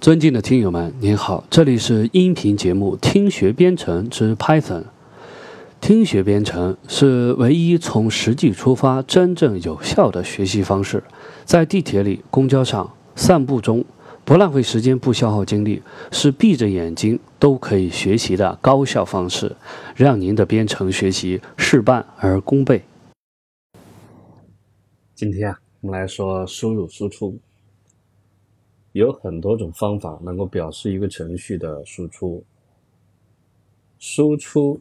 尊敬的听友们，您好，这里是音频节目《听学编程之 Python》。听学编程是唯一从实际出发、真正有效的学习方式。在地铁里、公交上、散步中，不浪费时间、不消耗精力，是闭着眼睛都可以学习的高效方式，让您的编程学习事半而功倍。今天啊，我们来说输入输出。有很多种方法能够表示一个程序的输出。输出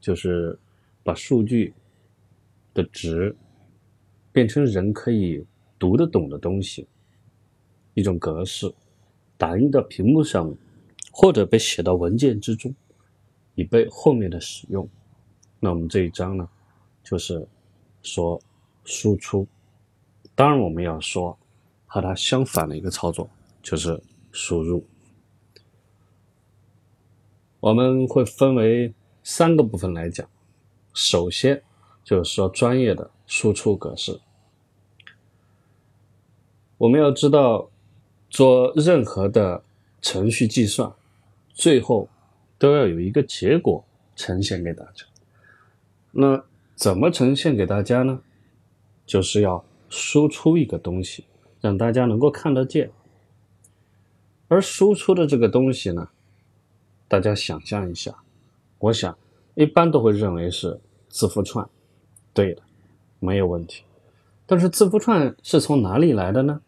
就是把数据的值变成人可以读得懂的东西，一种格式，打印到屏幕上，或者被写到文件之中，以备后面的使用。那我们这一章呢，就是说输出。当然，我们要说。和它相反的一个操作就是输入。我们会分为三个部分来讲。首先就是说专业的输出格式。我们要知道，做任何的程序计算，最后都要有一个结果呈现给大家。那怎么呈现给大家呢？就是要输出一个东西。让大家能够看得见，而输出的这个东西呢，大家想象一下，我想一般都会认为是字符串，对的，没有问题。但是字符串是从哪里来的呢？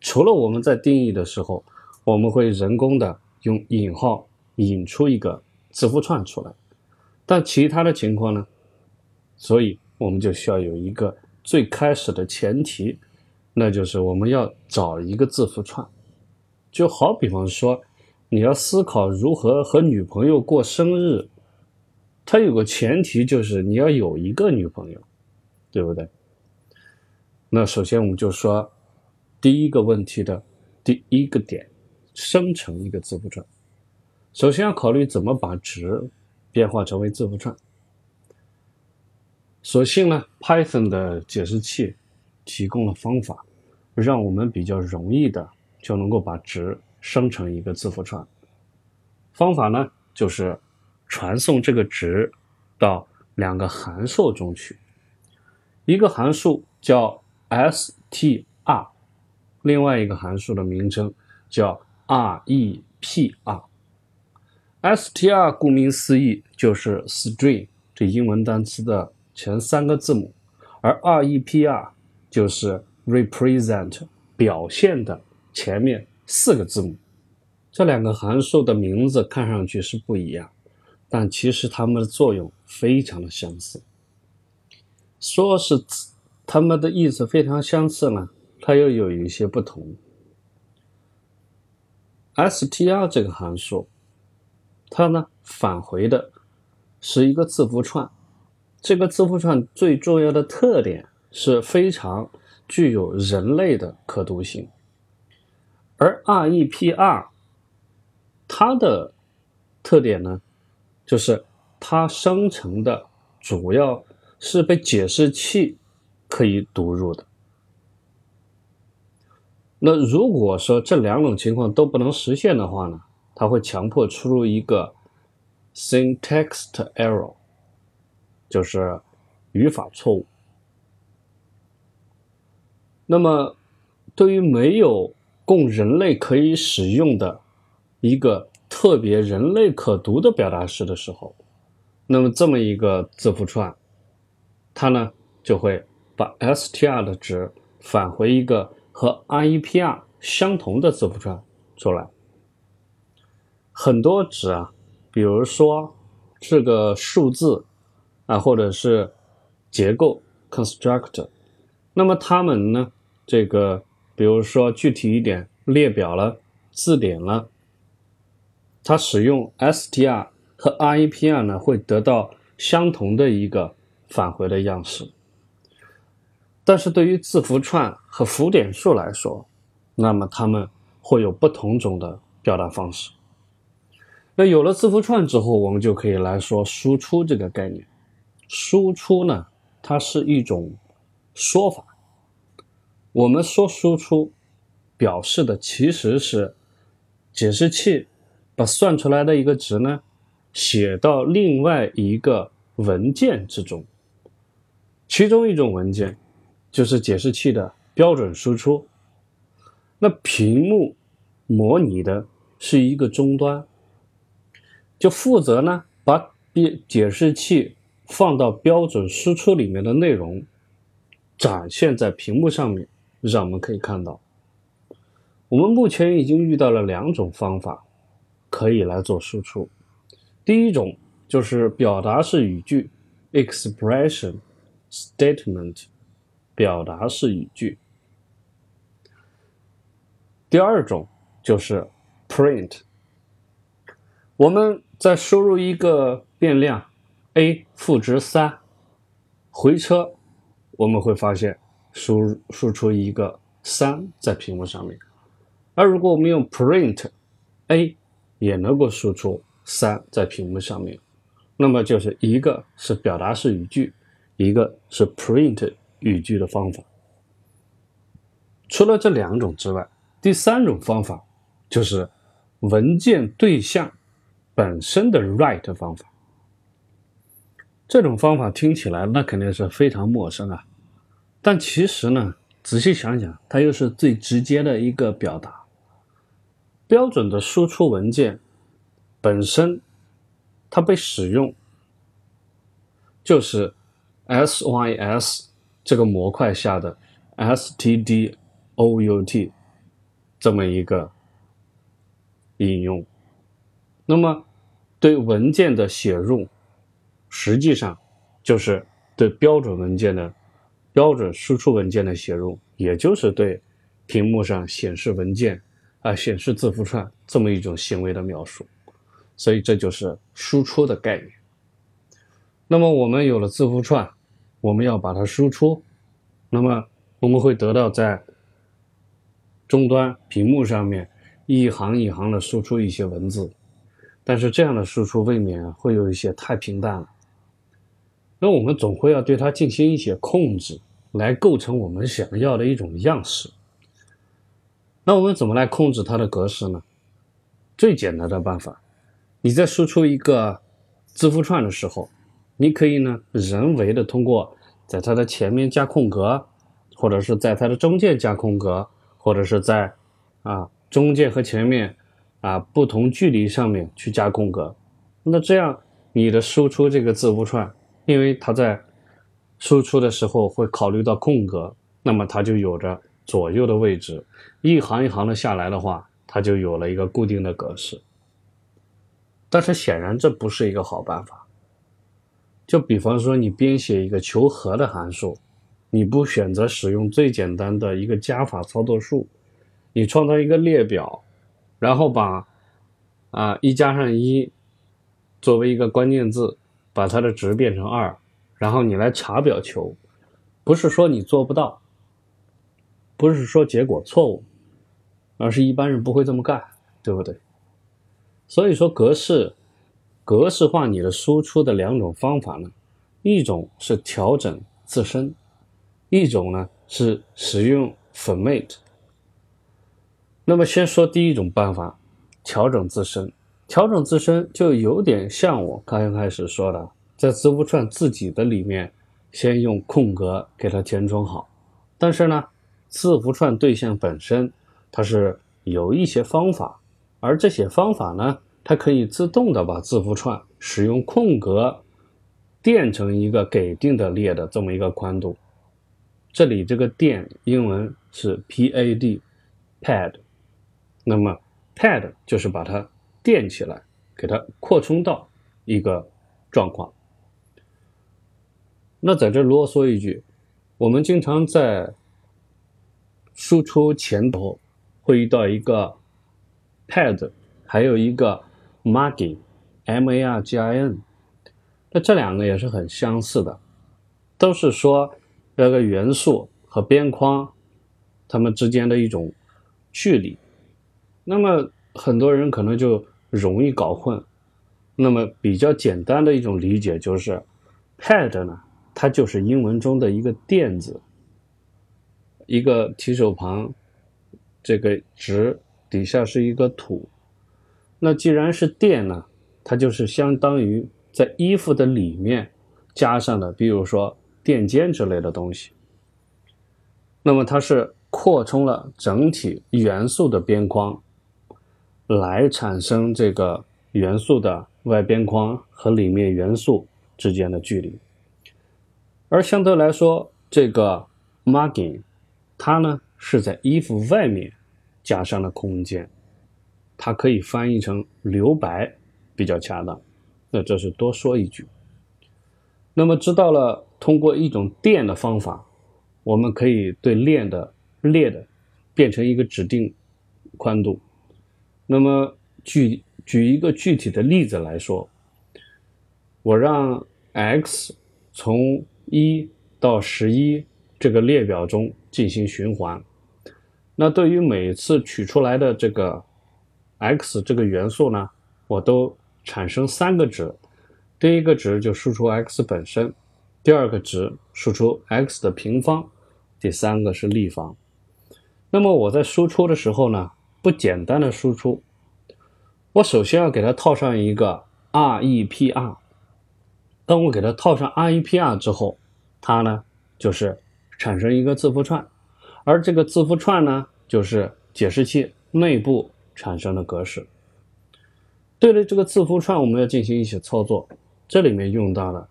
除了我们在定义的时候，我们会人工的用引号引出一个字符串出来，但其他的情况呢？所以我们就需要有一个最开始的前提。那就是我们要找一个字符串，就好比方说，你要思考如何和女朋友过生日，它有个前提就是你要有一个女朋友，对不对？那首先我们就说第一个问题的第一个点，生成一个字符串，首先要考虑怎么把值变化成为字符串。所幸呢，Python 的解释器。提供了方法，让我们比较容易的就能够把值生成一个字符串。方法呢，就是传送这个值到两个函数中去，一个函数叫 str，另外一个函数的名称叫 repr。str 顾名思义就是 string 这英文单词的前三个字母，而 repr。就是 represent 表现的前面四个字母，这两个函数的名字看上去是不一样，但其实它们的作用非常的相似。说是它们的意思非常相似呢，它又有一些不同。str 这个函数，它呢返回的是一个字符串，这个字符串最重要的特点。是非常具有人类的可读性，而 REPR 它的特点呢，就是它生成的主要是被解释器可以读入的。那如果说这两种情况都不能实现的话呢，它会强迫出入一个 syntax error，就是语法错误。那么，对于没有供人类可以使用的一个特别人类可读的表达式的时候，那么这么一个字符串，它呢就会把 str 的值返回一个和 repr 相同的字符串出来。很多值啊，比如说这个数字啊，或者是结构 constructor。那么它们呢？这个，比如说具体一点，列表了、字典了，它使用 str 和 repr 呢，会得到相同的一个返回的样式。但是对于字符串和浮点数来说，那么它们会有不同种的表达方式。那有了字符串之后，我们就可以来说输出这个概念。输出呢，它是一种。说法，我们说输出，表示的其实是解释器把算出来的一个值呢，写到另外一个文件之中，其中一种文件就是解释器的标准输出。那屏幕模拟的是一个终端，就负责呢把解解释器放到标准输出里面的内容展现在屏幕上面，让我们可以看到。我们目前已经遇到了两种方法，可以来做输出。第一种就是表达式语句 （expression statement），表达式语句。第二种就是 print。我们在输入一个变量 a 负值三，回车，我们会发现输输出一个三在屏幕上面。而如果我们用 print，a 也能够输出三在屏幕上面，那么就是一个是表达式语句，一个是 print 语句的方法。除了这两种之外，第三种方法就是文件对象本身的 write 方法。这种方法听起来那肯定是非常陌生啊，但其实呢，仔细想想，它又是最直接的一个表达。标准的输出文件本身，它被使用就是 SYS 这个模块下的 stdout 这么一个应用。那么，对文件的写入，实际上就是对标准文件的标准输出文件的写入，也就是对屏幕上显示文件。啊，显示字符串这么一种行为的描述，所以这就是输出的概念。那么我们有了字符串，我们要把它输出，那么我们会得到在终端屏幕上面一行一行的输出一些文字，但是这样的输出未免会有一些太平淡了。那我们总会要对它进行一些控制，来构成我们想要的一种样式。那我们怎么来控制它的格式呢？最简单的办法，你在输出一个字符串的时候，你可以呢人为的通过在它的前面加空格，或者是在它的中间加空格，或者是在啊中间和前面啊不同距离上面去加空格。那这样你的输出这个字符串，因为它在输出的时候会考虑到空格，那么它就有着。左右的位置，一行一行的下来的话，它就有了一个固定的格式。但是显然这不是一个好办法。就比方说，你编写一个求和的函数，你不选择使用最简单的一个加法操作数，你创造一个列表，然后把啊一加上一作为一个关键字，把它的值变成二，然后你来查表求，不是说你做不到。不是说结果错误，而是一般人不会这么干，对不对？所以说格式格式化你的输出的两种方法呢，一种是调整自身，一种呢是使用 format。那么先说第一种办法，调整自身。调整自身就有点像我刚开始说的，在字符串自己的里面先用空格给它填充好，但是呢。字符串对象本身，它是有一些方法，而这些方法呢，它可以自动的把字符串使用空格垫成一个给定的列的这么一个宽度。这里这个垫英文是 pad，pad，那么 pad 就是把它垫起来，给它扩充到一个状况。那在这啰嗦一句，我们经常在输出前头会遇到一个 pad，还有一个 margin，m a r g i n，那这两个也是很相似的，都是说那个元素和边框它们之间的一种距离。那么很多人可能就容易搞混。那么比较简单的一种理解就是，pad 呢，它就是英文中的一个垫子。一个提手旁，这个直底下是一个土，那既然是垫呢，它就是相当于在衣服的里面加上的，比如说垫肩之类的东西。那么它是扩充了整体元素的边框，来产生这个元素的外边框和里面元素之间的距离。而相对来说，这个 margin，它呢是在衣服外面加上了空间。它可以翻译成留白比较恰当，那这是多说一句。那么知道了通过一种电的方法，我们可以对链的裂的变成一个指定宽度。那么举举一个具体的例子来说，我让 x 从一到十一这个列表中进行循环，那对于每次取出来的这个。x 这个元素呢，我都产生三个值，第一个值就输出 x 本身，第二个值输出 x 的平方，第三个是立方。那么我在输出的时候呢，不简单的输出，我首先要给它套上一个 repr。当我给它套上 repr 之后，它呢就是产生一个字符串，而这个字符串呢就是解释器内部。产生的格式。对了，这个字符串我们要进行一些操作，这里面用到了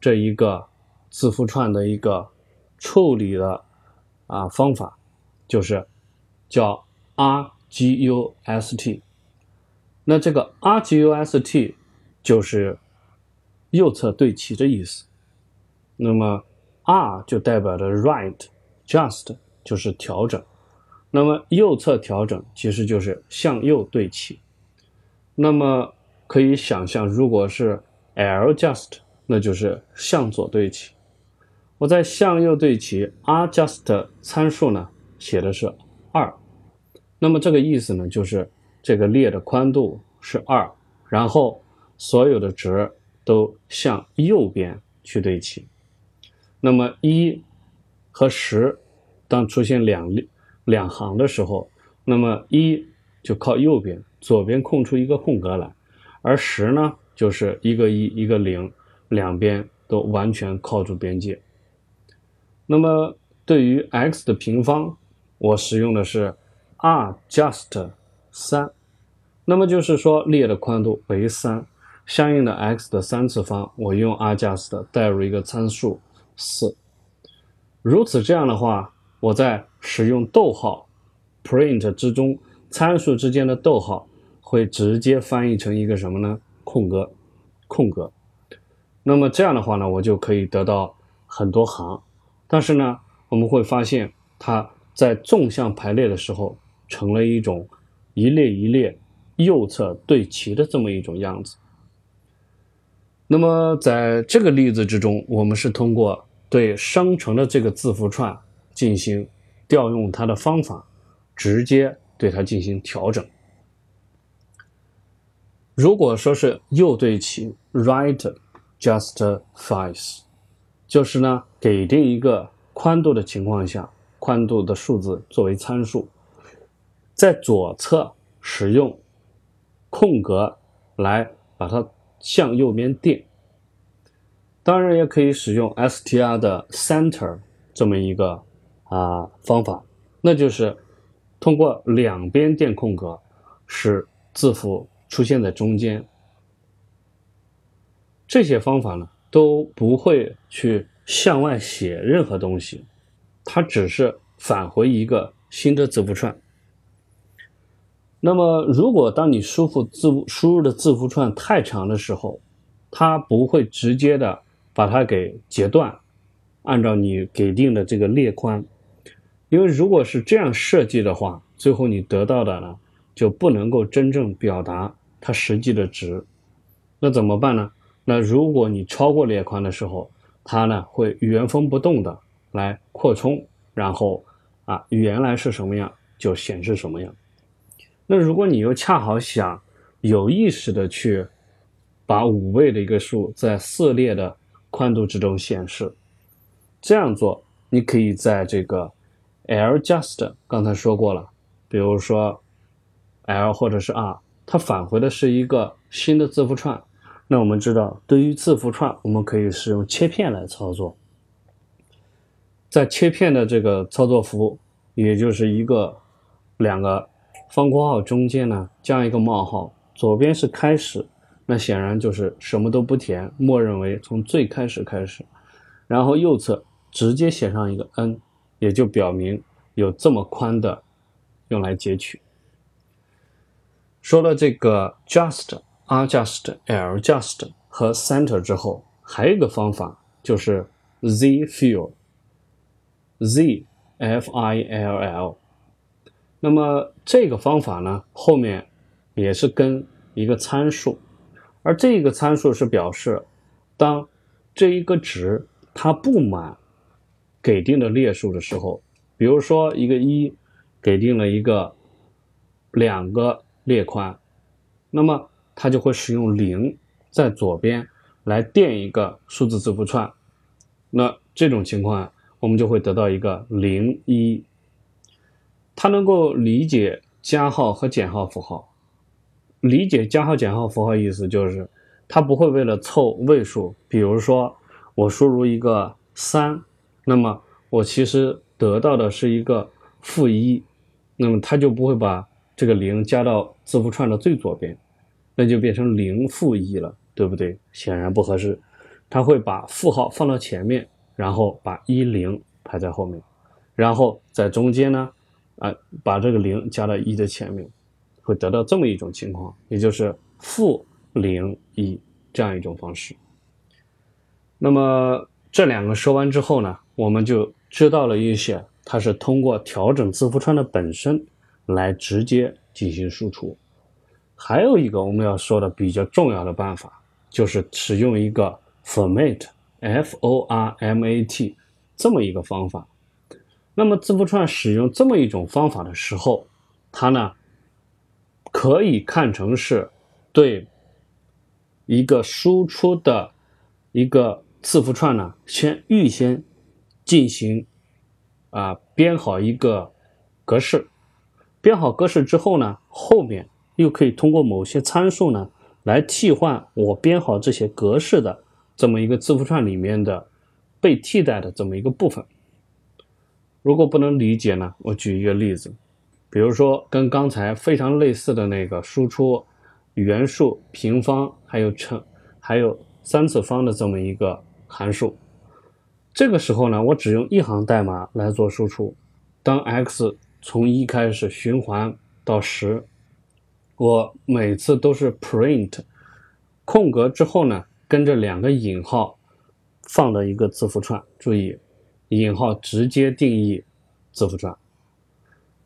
这一个字符串的一个处理的啊方法，就是叫 r g u s t，。那这个 RGUST 就是右侧对齐的意思。那么 R 就代表着 right，just 就是调整。那么右侧调整其实就是向右对齐，那么可以想象，如果是 L_just，那就是向左对齐。我在向右对齐，R_just 参数呢写的是二，那么这个意思呢就是这个列的宽度是二，然后所有的值都向右边去对齐。那么一和十当出现两。两行的时候，那么一就靠右边，左边空出一个空格来，而十呢就是一个一一个零，两边都完全靠住边界。那么对于 x 的平方，我使用的是 r_just 三，那么就是说列的宽度为三，相应的 x 的三次方，我用 r_just 代入一个参数四，如此这样的话。我在使用逗号 print 之中，参数之间的逗号会直接翻译成一个什么呢？空格，空格。那么这样的话呢，我就可以得到很多行。但是呢，我们会发现它在纵向排列的时候，成了一种一列一列右侧对齐的这么一种样子。那么在这个例子之中，我们是通过对生成的这个字符串。进行调用它的方法，直接对它进行调整。如果说是右对齐，right justifies，就是呢给定一个宽度的情况下，宽度的数字作为参数，在左侧使用空格来把它向右边垫。当然也可以使用 str 的 center 这么一个。啊，方法，那就是通过两边垫空格，使字符出现在中间。这些方法呢，都不会去向外写任何东西，它只是返回一个新的字符串。那么，如果当你输入字输入的字符串太长的时候，它不会直接的把它给截断，按照你给定的这个列宽。因为如果是这样设计的话，最后你得到的呢就不能够真正表达它实际的值。那怎么办呢？那如果你超过列宽的时候，它呢会原封不动的来扩充，然后啊原来是什么样就显示什么样。那如果你又恰好想有意识的去把五位的一个数在四列的宽度之中显示，这样做你可以在这个。L just 刚才说过了，比如说 L 或者是 R 它返回的是一个新的字符串。那我们知道，对于字符串，我们可以使用切片来操作。在切片的这个操作符，也就是一个两个方括号中间呢，加一个冒号，左边是开始，那显然就是什么都不填，默认为从最开始开始。然后右侧直接写上一个 n，也就表明有这么宽的用来截取。说了这个 just、adjust、ljust 和 center 之后，还有一个方法就是 z fill，z f i l l。那么这个方法呢，后面也是跟一个参数，而这个参数是表示当这一个值。它不满给定的列数的时候，比如说一个一给定了一个两个列宽，那么它就会使用零在左边来垫一个数字字符串。那这种情况，我们就会得到一个零一。它能够理解加号和减号符号。理解加号减号符号意思就是，它不会为了凑位数，比如说。我输入一个三，那么我其实得到的是一个负一，那么它就不会把这个零加到字符串的最左边，那就变成零负一了，对不对？显然不合适，它会把负号放到前面，然后把一零排在后面，然后在中间呢，啊，把这个零加到一的前面，会得到这么一种情况，也就是负零一这样一种方式。那么这两个说完之后呢，我们就知道了一些，它是通过调整字符串的本身来直接进行输出。还有一个我们要说的比较重要的办法，就是使用一个 format（f o r m a t） 这么一个方法。那么字符串使用这么一种方法的时候，它呢可以看成是对一个输出的一个。字符串呢，先预先进行啊编好一个格式，编好格式之后呢，后面又可以通过某些参数呢来替换我编好这些格式的这么一个字符串里面的被替代的这么一个部分。如果不能理解呢，我举一个例子，比如说跟刚才非常类似的那个输出元数、平方还有乘还有三次方的这么一个。函数，这个时候呢，我只用一行代码来做输出。当 x 从一开始循环到十，我每次都是 print 空格之后呢，跟着两个引号放的一个字符串。注意，引号直接定义字符串。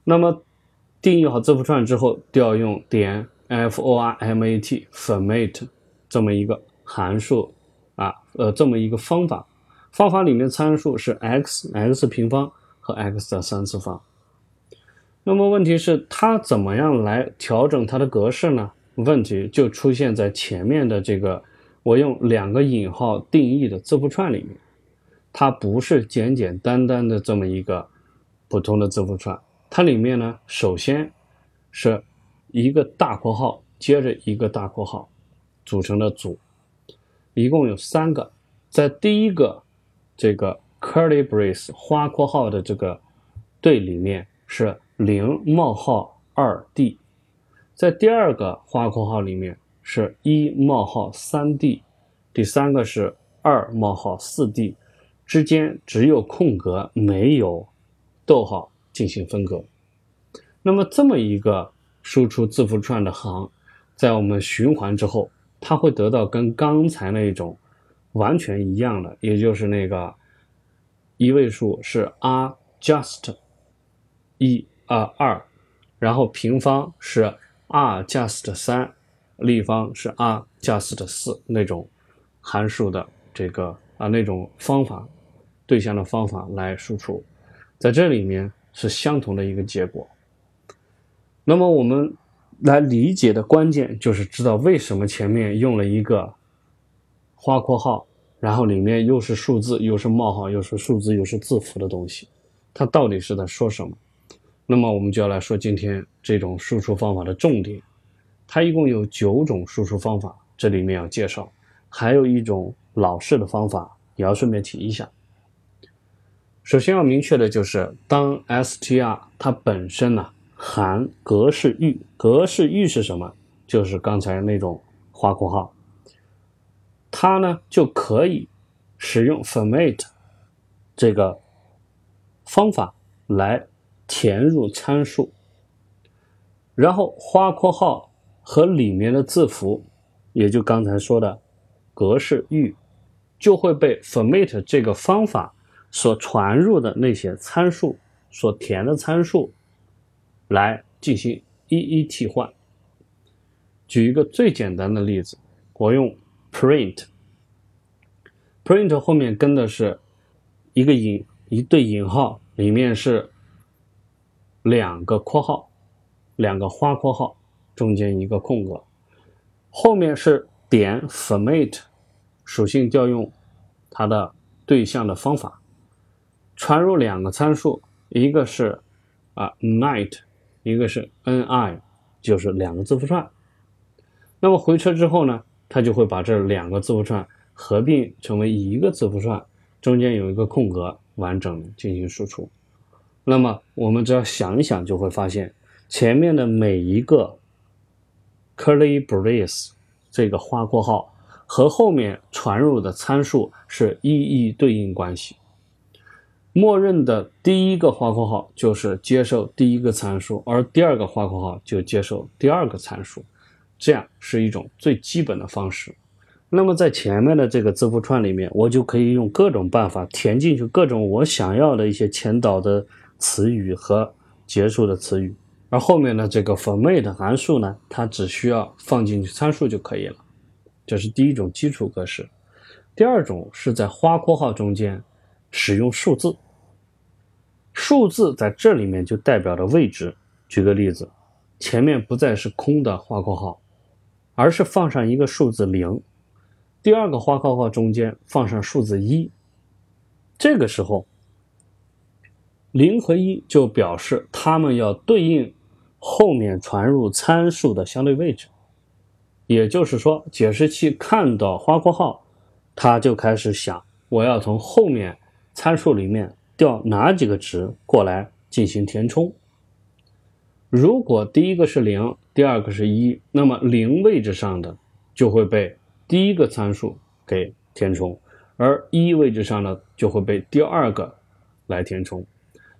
那么定义好字符串之后，调用点 format format 这么一个函数。啊，呃，这么一个方法，方法里面参数是 x、x 平方和 x 的三次方。那么问题是它怎么样来调整它的格式呢？问题就出现在前面的这个我用两个引号定义的字符串里面，它不是简简单单的这么一个普通的字符串，它里面呢，首先是一个大括号接着一个大括号组成的组。一共有三个，在第一个这个 curly brace 花括号的这个对里面是零冒号二 d，在第二个花括号里面是一冒号三 d，第三个是二冒号四 d，之间只有空格没有逗号进行分隔。那么这么一个输出字符串的行，在我们循环之后。它会得到跟刚才那种完全一样的，也就是那个一位数是 r just 一啊二，然后平方是 r just 三，立方是 r just 四那种函数的这个啊那种方法对象的方法来输出，在这里面是相同的一个结果。那么我们。来理解的关键就是知道为什么前面用了一个花括号，然后里面又是数字，又是冒号，又是数字，又是字符的东西，它到底是在说什么？那么我们就要来说今天这种输出方法的重点，它一共有九种输出方法，这里面要介绍，还有一种老式的方法也要顺便提一下。首先要明确的就是，当 str 它本身呢含格式域，格式域是什么？就是刚才那种花括号，它呢就可以使用 format 这个方法来填入参数，然后花括号和里面的字符，也就刚才说的格式域，就会被 format 这个方法所传入的那些参数所填的参数来进行一一替换。举一个最简单的例子，我用 print，print 后面跟的是一个引一对引号，里面是两个括号，两个花括号，中间一个空格，后面是点 format 属性调用它的对象的方法，传入两个参数，一个是啊 night，一个是 ni，就是两个字符串。那么回车之后呢，它就会把这两个字符串合并成为一个字符串，中间有一个空格，完整进行输出。那么我们只要想一想，就会发现前面的每一个 curly brace 这个花括号和后面传入的参数是一一对应关系。默认的第一个花括号就是接受第一个参数，而第二个花括号就接受第二个参数。这样是一种最基本的方式。那么在前面的这个字符串里面，我就可以用各种办法填进去各种我想要的一些前导的词语和结束的词语。而后面的这个 format 函数呢，它只需要放进去参数就可以了。这是第一种基础格式。第二种是在花括号中间使用数字，数字在这里面就代表了位置。举个例子，前面不再是空的花括号。而是放上一个数字零，第二个花括号中间放上数字一，这个时候，零和一就表示它们要对应后面传入参数的相对位置。也就是说，解释器看到花括号，它就开始想，我要从后面参数里面调哪几个值过来进行填充。如果第一个是零。第二个是一，那么零位置上的就会被第一个参数给填充，而一位置上的就会被第二个来填充。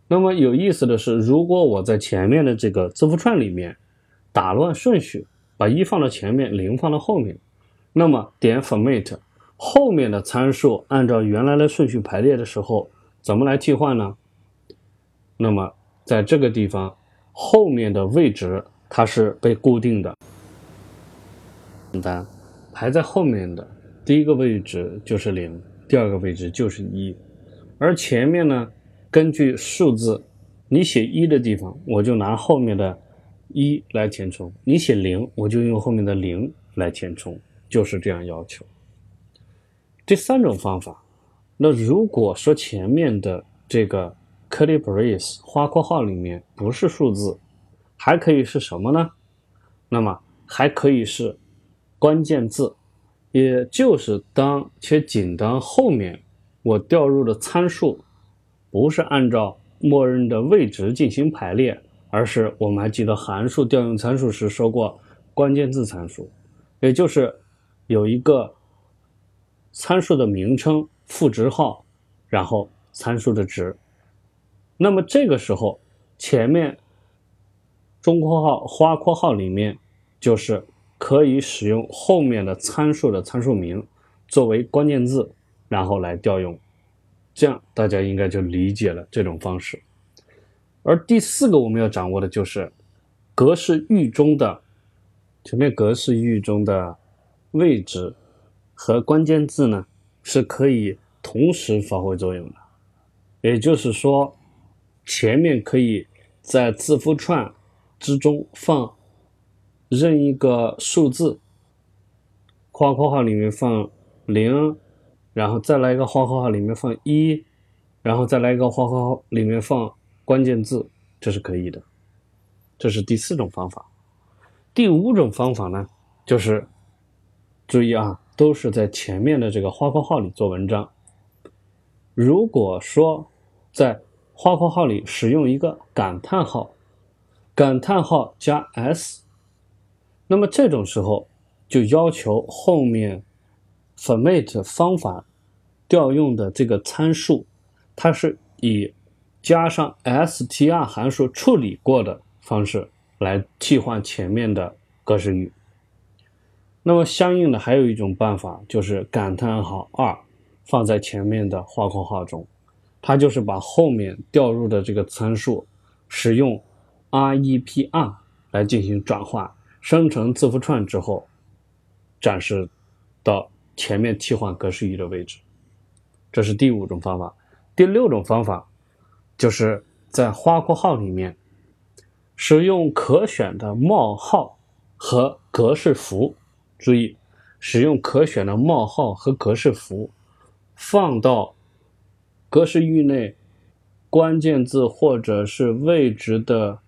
那么有意思的是，如果我在前面的这个字符串里面打乱顺序，把一放到前面，零放到后面，那么点 format 后面的参数按照原来的顺序排列的时候，怎么来替换呢？那么在这个地方后面的位置。它是被固定的，简单，排在后面的第一个位置就是零，第二个位置就是一，而前面呢，根据数字，你写一的地方，我就拿后面的一来填充；你写零，我就用后面的零来填充，就是这样要求。第三种方法，那如果说前面的这个 curly brace 花括号里面不是数字。还可以是什么呢？那么还可以是关键字，也就是当且仅当后面我调入的参数不是按照默认的位值进行排列，而是我们还记得函数调用参数时说过关键字参数，也就是有一个参数的名称、赋值号，然后参数的值。那么这个时候前面。中括号、花括号里面就是可以使用后面的参数的参数名作为关键字，然后来调用，这样大家应该就理解了这种方式。而第四个我们要掌握的就是格式域中的前面格式域中的位置和关键字呢是可以同时发挥作用的，也就是说前面可以在字符串。之中放任一个数字，花括号里面放零，然后再来一个括号里面放一，然后再来一个括号里面放关键字，这是可以的。这是第四种方法。第五种方法呢，就是注意啊，都是在前面的这个花括号里做文章。如果说在花括号里使用一个感叹号，感叹号加 s，那么这种时候就要求后面 format 方法调用的这个参数，它是以加上 str 函数处理过的方式来替换前面的格式域。那么相应的还有一种办法，就是感叹号二放在前面的花括号中，它就是把后面调入的这个参数使用。REPR 来进行转换，生成字符串之后，展示到前面替换格式域的位置。这是第五种方法。第六种方法就是在花括号里面使用可选的冒号和格式符。注意，使用可选的冒号和格式符放到格式域内关键字或者是位置的。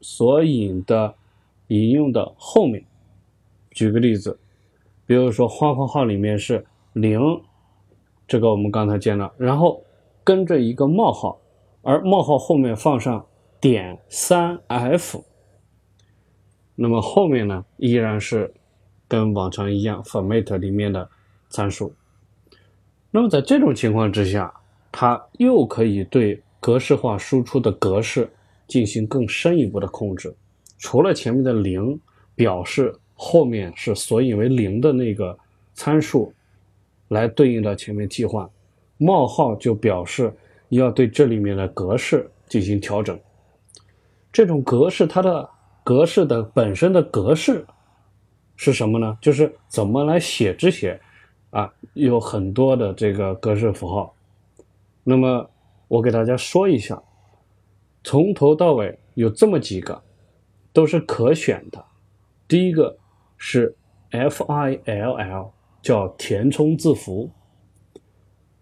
索引的引用的后面，举个例子，比如说花括号里面是零，这个我们刚才见了，然后跟着一个冒号，而冒号后面放上点三 f，那么后面呢依然是跟往常一样 format 里面的参数。那么在这种情况之下，它又可以对格式化输出的格式。进行更深一步的控制，除了前面的零表示后面是索引为零的那个参数来对应到前面替换，冒号就表示要对这里面的格式进行调整。这种格式它的格式的本身的格式是什么呢？就是怎么来写这些啊？有很多的这个格式符号。那么我给大家说一下。从头到尾有这么几个，都是可选的。第一个是 fill，叫填充字符。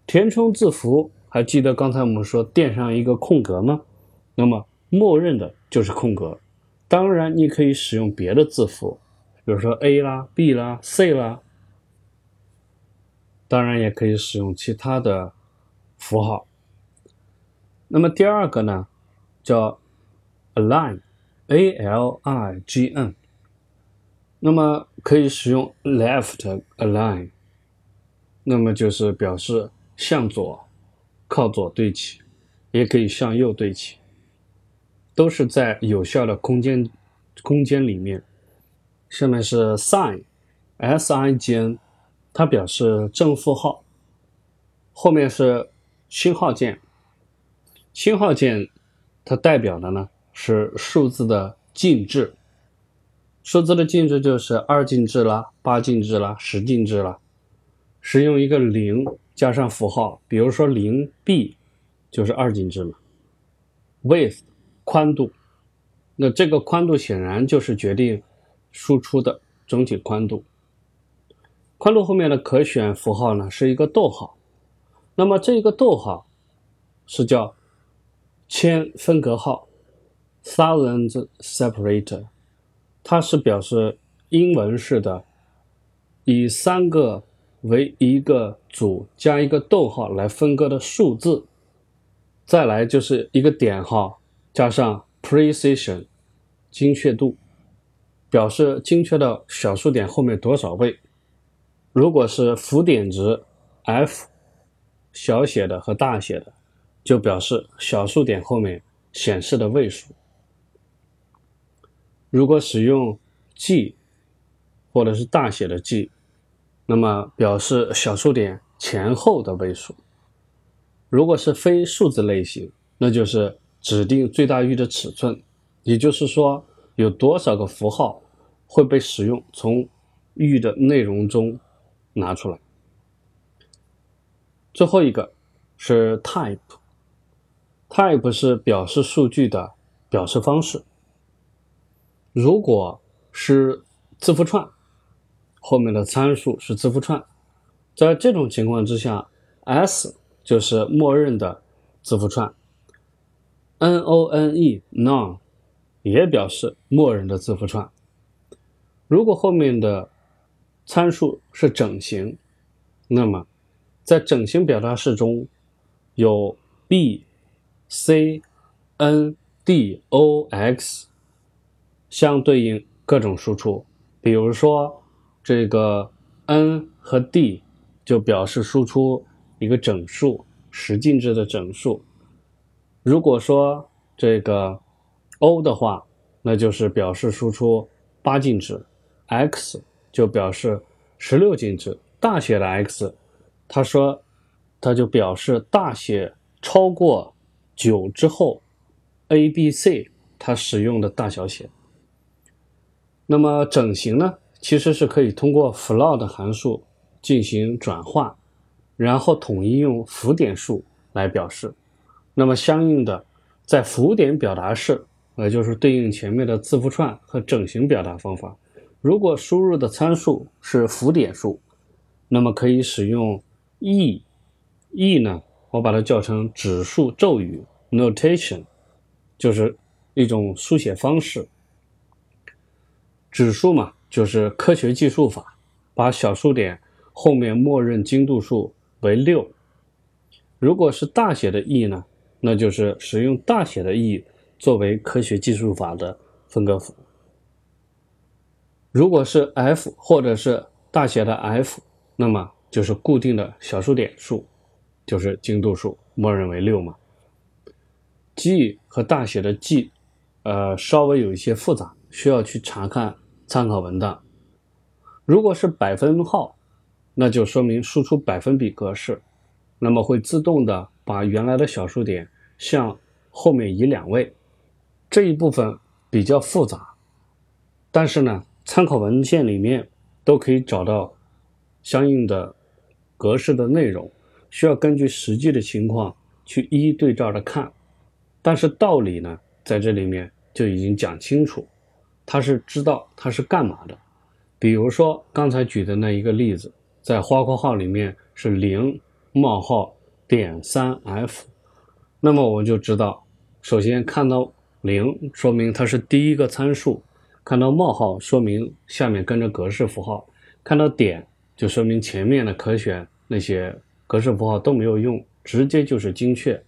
填充字符还记得刚才我们说垫上一个空格吗？那么默认的就是空格。当然你可以使用别的字符，比如说 a 啦、b 啦、c 啦。当然也可以使用其他的符号。那么第二个呢？叫 align，a l i g n，那么可以使用 left align，那么就是表示向左靠左对齐，也可以向右对齐，都是在有效的空间空间里面。下面是 sign，s i g n，它表示正负号，后面是星号键，星号键。它代表的呢是数字的进制，数字的进制就是二进制啦、八进制啦、十进制啦。使用一个零加上符号，比如说零 b 就是二进制嘛。width 宽度，那这个宽度显然就是决定输出的整体宽度。宽度后面的可选符号呢是一个逗号，那么这个逗号是叫。千分隔号，thousand separator，它是表示英文式的，以三个为一个组加一个逗号来分割的数字，再来就是一个点号加上 precision，精确度，表示精确到小数点后面多少位。如果是浮点值 f，小写的和大写的。就表示小数点后面显示的位数。如果使用 G 或者是大写的 G，那么表示小数点前后的位数。如果是非数字类型，那就是指定最大域的尺寸，也就是说有多少个符号会被使用从域的内容中拿出来。最后一个是 Type。Type 是表示数据的表示方式。如果是字符串，后面的参数是字符串，在这种情况之下，S 就是默认的字符串，None None 也表示默认的字符串。如果后面的参数是整形，那么在整形表达式中有 b、c、n、d、o、x 相对应各种输出，比如说这个 n 和 d 就表示输出一个整数，十进制的整数。如果说这个 o 的话，那就是表示输出八进制，x 就表示十六进制，大写的 X，他说它就表示大写超过九之后，A、B、C 它使用的大小写。那么整形呢，其实是可以通过 float 函数进行转化，然后统一用浮点数来表示。那么相应的，在浮点表达式。也就是对应前面的字符串和整形表达方法。如果输入的参数是浮点数，那么可以使用 e，e 呢，我把它叫成指数咒语 notation，就是一种书写方式。指数嘛，就是科学计数法，把小数点后面默认精度数为六。如果是大写的 e 呢，那就是使用大写的 e。作为科学计数法的分割符，如果是 f 或者是大写的 f，那么就是固定的小数点数，就是精度数，默认为六嘛。g 和大写的 G，呃，稍微有一些复杂，需要去查看参考文档。如果是百分号，那就说明输出百分比格式，那么会自动的把原来的小数点向后面移两位。这一部分比较复杂，但是呢，参考文献里面都可以找到相应的格式的内容，需要根据实际的情况去一一对照着看。但是道理呢，在这里面就已经讲清楚，他是知道他是干嘛的。比如说刚才举的那一个例子，在花括号里面是零冒号点三 f，那么我们就知道，首先看到。零说明它是第一个参数，看到冒号说明下面跟着格式符号，看到点就说明前面的可选那些格式符号都没有用，直接就是精确，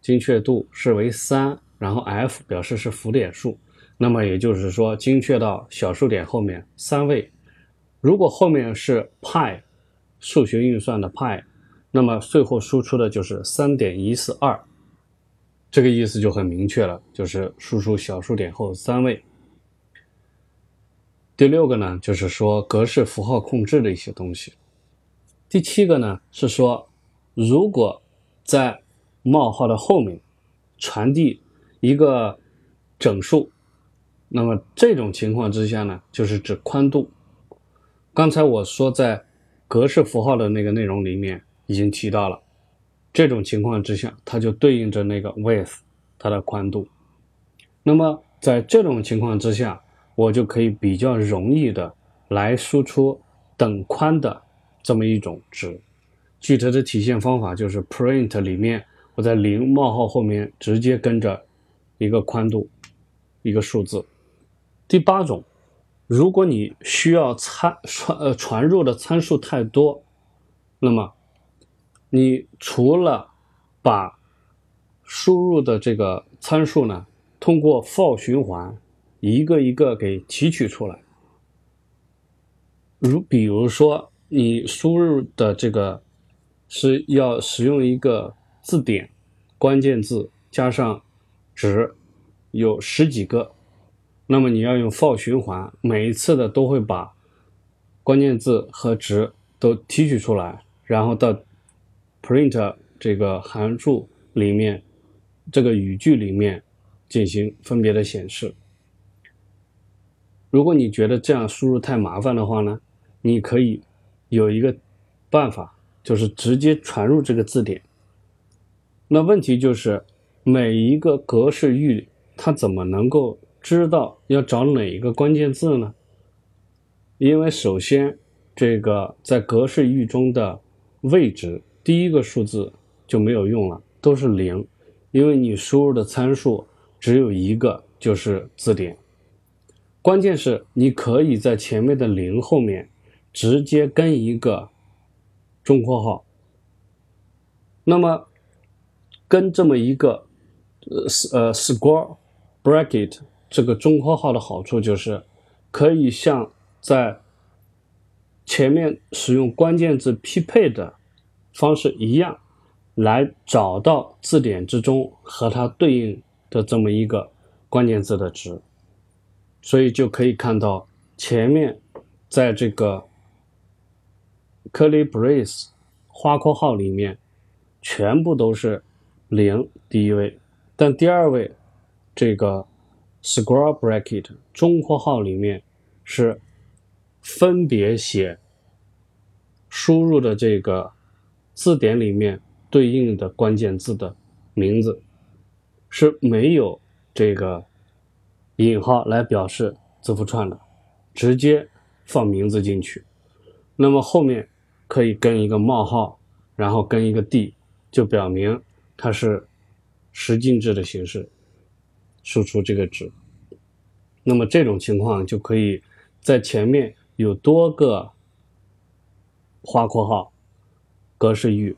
精确度是为三，然后 f 表示是浮点数，那么也就是说精确到小数点后面三位。如果后面是派，数学运算的派，那么最后输出的就是三点一四二。这个意思就很明确了，就是输出小数点后三位。第六个呢，就是说格式符号控制的一些东西。第七个呢，是说如果在冒号的后面传递一个整数，那么这种情况之下呢，就是指宽度。刚才我说在格式符号的那个内容里面已经提到了。这种情况之下，它就对应着那个 width，它的宽度。那么在这种情况之下，我就可以比较容易的来输出等宽的这么一种值。具体的体现方法就是 print 里面我在零冒号后面直接跟着一个宽度，一个数字。第八种，如果你需要参传呃传入的参数太多，那么你除了把输入的这个参数呢，通过 for 循环一个一个给提取出来，如比如说你输入的这个是要使用一个字典关键字加上值，有十几个，那么你要用 for 循环，每一次的都会把关键字和值都提取出来，然后到。Print 这个函数里面，这个语句里面进行分别的显示。如果你觉得这样输入太麻烦的话呢，你可以有一个办法，就是直接传入这个字典。那问题就是每一个格式域，它怎么能够知道要找哪一个关键字呢？因为首先，这个在格式域中的位置。第一个数字就没有用了，都是零，因为你输入的参数只有一个，就是字典。关键是你可以在前面的零后面直接跟一个中括号，那么跟这么一个呃呃 square bracket 这个中括号的好处就是可以像在前面使用关键字匹配的方式一样，来找到字典之中和它对应的这么一个关键字的值。所以就可以看到，前面在这个 curly brace 花括号里面，全部都是零第一位，但第二位这个 square bracket 中括号里面是分别写输入的这个字典里面对应的关键字的名字，是没有这个。引号来表示字符串的，直接放名字进去，那么后面可以跟一个冒号，然后跟一个 d，就表明它是十进制的形式输出这个值。那么这种情况就可以在前面有多个花括号格式域，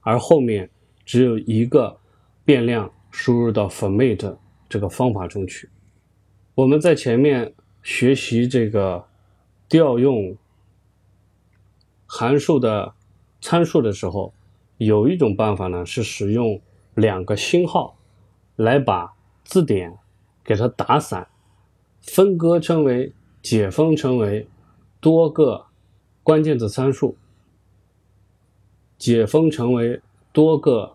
而后面只有一个变量输入到 format 这个方法中去。我们在前面学习这个调用函数的参数的时候，有一种办法呢，是使用两个星号来把字典给它打散，分割成为解封成为多个关键字参数，解封成为多个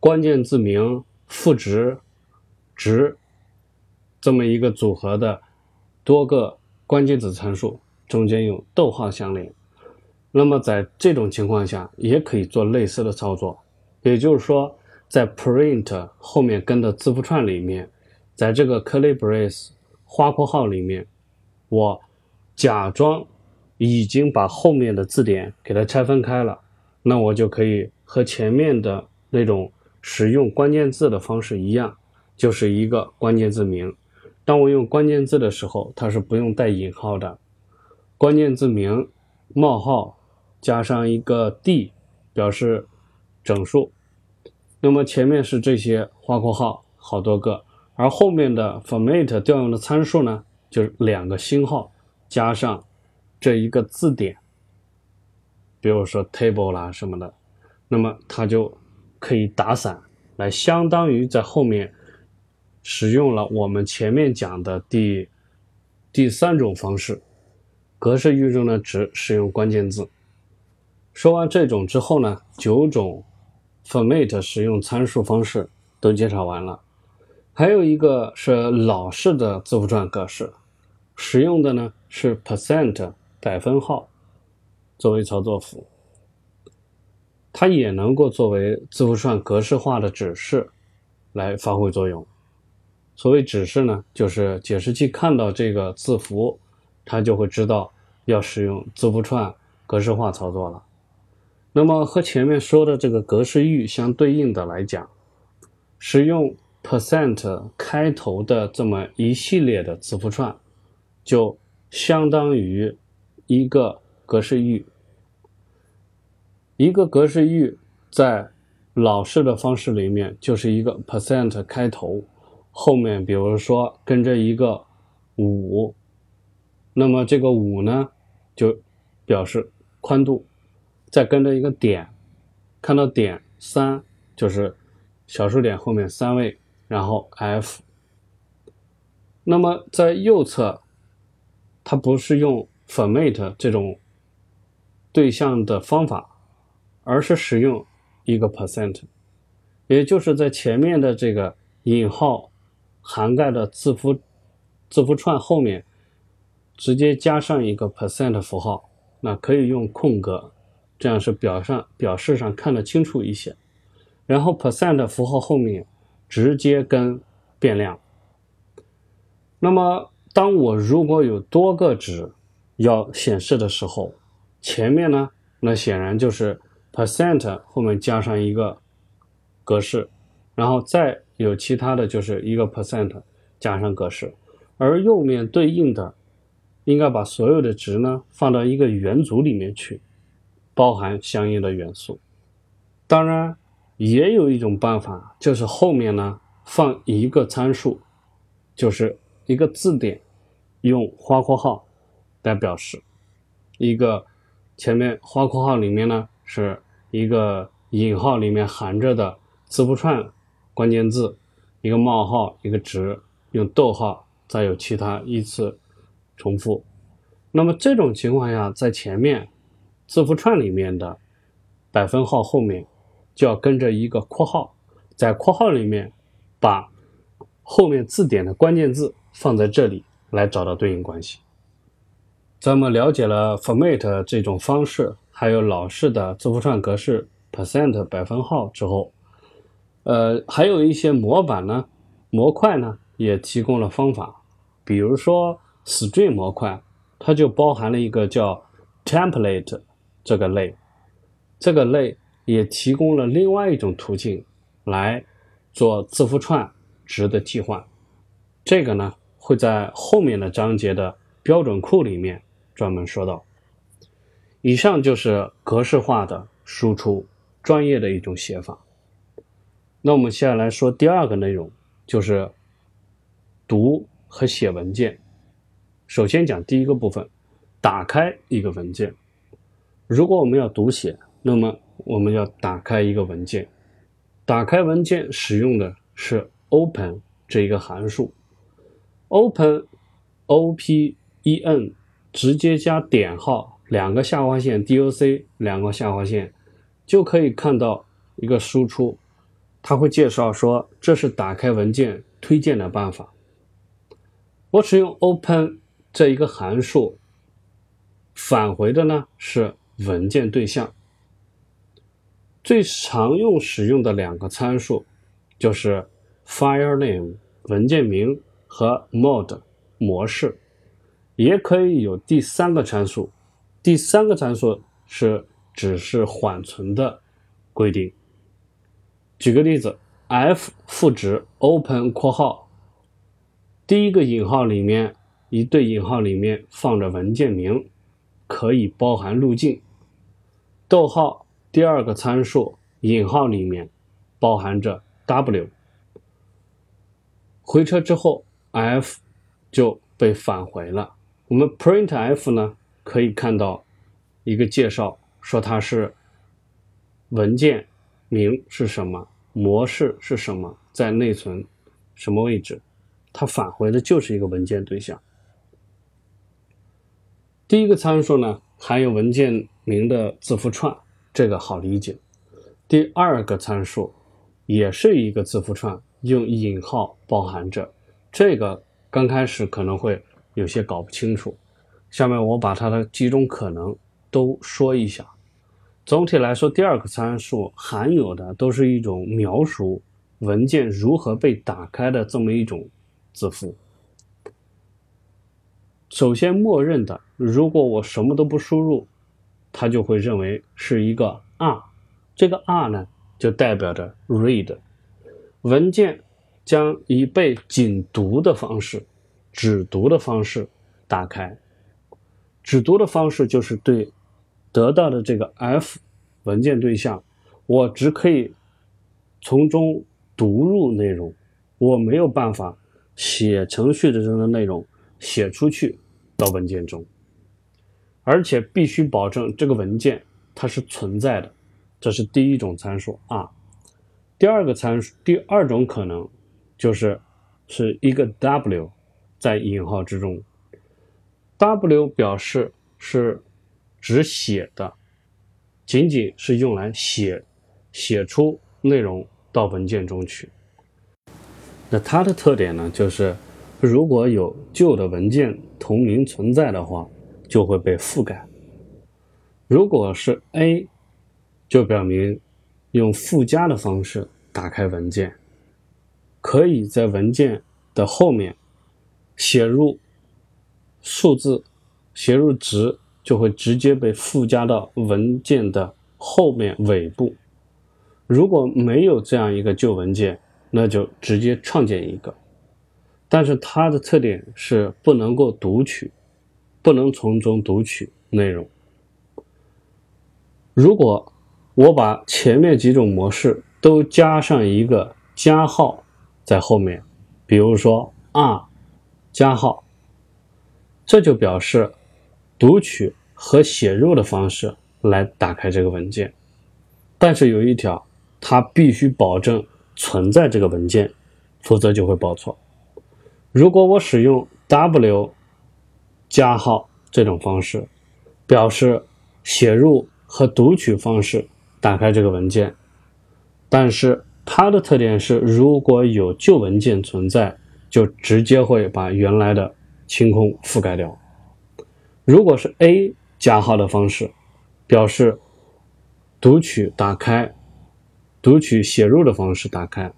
关键字名赋值值。这么一个组合的多个关键字参数中间有逗号相连，那么在这种情况下也可以做类似的操作，也就是说，在 print 后面跟的字符串里面，在这个 curly brace 花括号里面，我假装已经把后面的字典给它拆分开了，那我就可以和前面的那种使用关键字的方式一样，就是一个关键字名。当我用关键字的时候，它是不用带引号的。关键字名冒号加上一个 d 表示整数，那么前面是这些花括号好多个，而后面的 format 调用的参数呢，就是两个星号加上这一个字典，比如说 table 啦什么的，那么它就可以打散，来相当于在后面。使用了我们前面讲的第第三种方式，格式域中的值使用关键字。说完这种之后呢，九种 format 使用参数方式都介绍完了。还有一个是老式的字符串格式，使用的呢是 percent 百分号作为操作符，它也能够作为字符串格式化的指示来发挥作用。所谓指示呢，就是解释器看到这个字符，它就会知道要使用字符串格式化操作了。那么和前面说的这个格式域相对应的来讲，使用 percent 开头的这么一系列的字符串，就相当于一个格式域。一个格式域在老式的方式里面就是一个 percent 开头。后面比如说跟着一个五，那么这个五呢就表示宽度，再跟着一个点，看到点三就是小数点后面三位，然后 f。那么在右侧，它不是用 format 这种对象的方法，而是使用一个 percent，也就是在前面的这个引号。涵盖的字符字符串后面直接加上一个 percent 符号，那可以用空格，这样是表上表示上看得清楚一些。然后 percent 符号后面直接跟变量。那么当我如果有多个值要显示的时候，前面呢，那显然就是 percent 后面加上一个格式，然后再。有其他的就是一个 percent 加上格式，而右面对应的应该把所有的值呢放到一个元组里面去，包含相应的元素。当然，也有一种办法，就是后面呢放一个参数，就是一个字典，用花括号来表示。一个前面花括号里面呢是一个引号里面含着的字符串关键字，一个冒号一个值，用逗号再有其他依次重复。那么这种情况下，在前面字符串里面的百分号后面就要跟着一个括号，在括号里面把后面字典的关键字放在这里来找到对应关系。咱们了解了 format 这种方式，还有老式的字符串格式 percent 百分号之后，呃，还有一些模板呢，模块呢也提供了方法，比如说 string 模块，它就包含了一个叫 template 这个类，这个类也提供了另外一种途径来做字符串值的替换，这个呢会在后面的章节的标准库里面。专门说到，以上就是格式化的输出，专业的一种写法。那我们接下来说第二个内容，就是读和写文件。首先讲第一个部分，打开一个文件。如果我们要读写，那么我们要打开一个文件。打开文件使用的是 open 这一个函数，open，o p e n。直接加点号，两个下划线，doc 两个下划线，就可以看到一个输出。它会介绍说这是打开文件推荐的办法。我使用 open 这一个函数，返回的呢是文件对象。最常用使用的两个参数就是 file name 文件名和 mode 模式。也可以有第三个参数，第三个参数是只是缓存的规定。举个例子，f 赋值 open 括号，第一个引号里面一对引号里面放着文件名，可以包含路径。逗号第二个参数引号里面包含着 w，回车之后 f 就被返回了。我们 printf 呢，可以看到一个介绍，说它是文件名是什么，模式是什么，在内存什么位置，它返回的就是一个文件对象。第一个参数呢，含有文件名的字符串，这个好理解。第二个参数也是一个字符串，用引号包含着，这个刚开始可能会。有些搞不清楚，下面我把它的几种可能都说一下。总体来说，第二个参数含有的都是一种描述文件如何被打开的这么一种字符。首先，默认的，如果我什么都不输入，它就会认为是一个 R，这个 R 呢就代表着 read，文件将以被仅读的方式。只读的方式打开，只读的方式就是对得到的这个 f 文件对象，我只可以从中读入内容，我没有办法写程序的这个内容写出去到文件中，而且必须保证这个文件它是存在的，这是第一种参数啊。第二个参数，第二种可能就是是一个 w。在引号之中，W 表示是只写的，仅仅是用来写写出内容到文件中去。那它的特点呢，就是如果有旧的文件同名存在的话，就会被覆盖。如果是 A，就表明用附加的方式打开文件，可以在文件的后面。写入数字，写入值就会直接被附加到文件的后面尾部。如果没有这样一个旧文件，那就直接创建一个。但是它的特点是不能够读取，不能从中读取内容。如果我把前面几种模式都加上一个加号在后面，比如说 R 加号，这就表示读取和写入的方式来打开这个文件。但是有一条，它必须保证存在这个文件，否则就会报错。如果我使用 W 加号这种方式，表示写入和读取方式打开这个文件，但是它的特点是，如果有旧文件存在，就直接会把原来的清空覆盖掉。如果是 A 加号的方式，表示读取打开、读取写入的方式打开，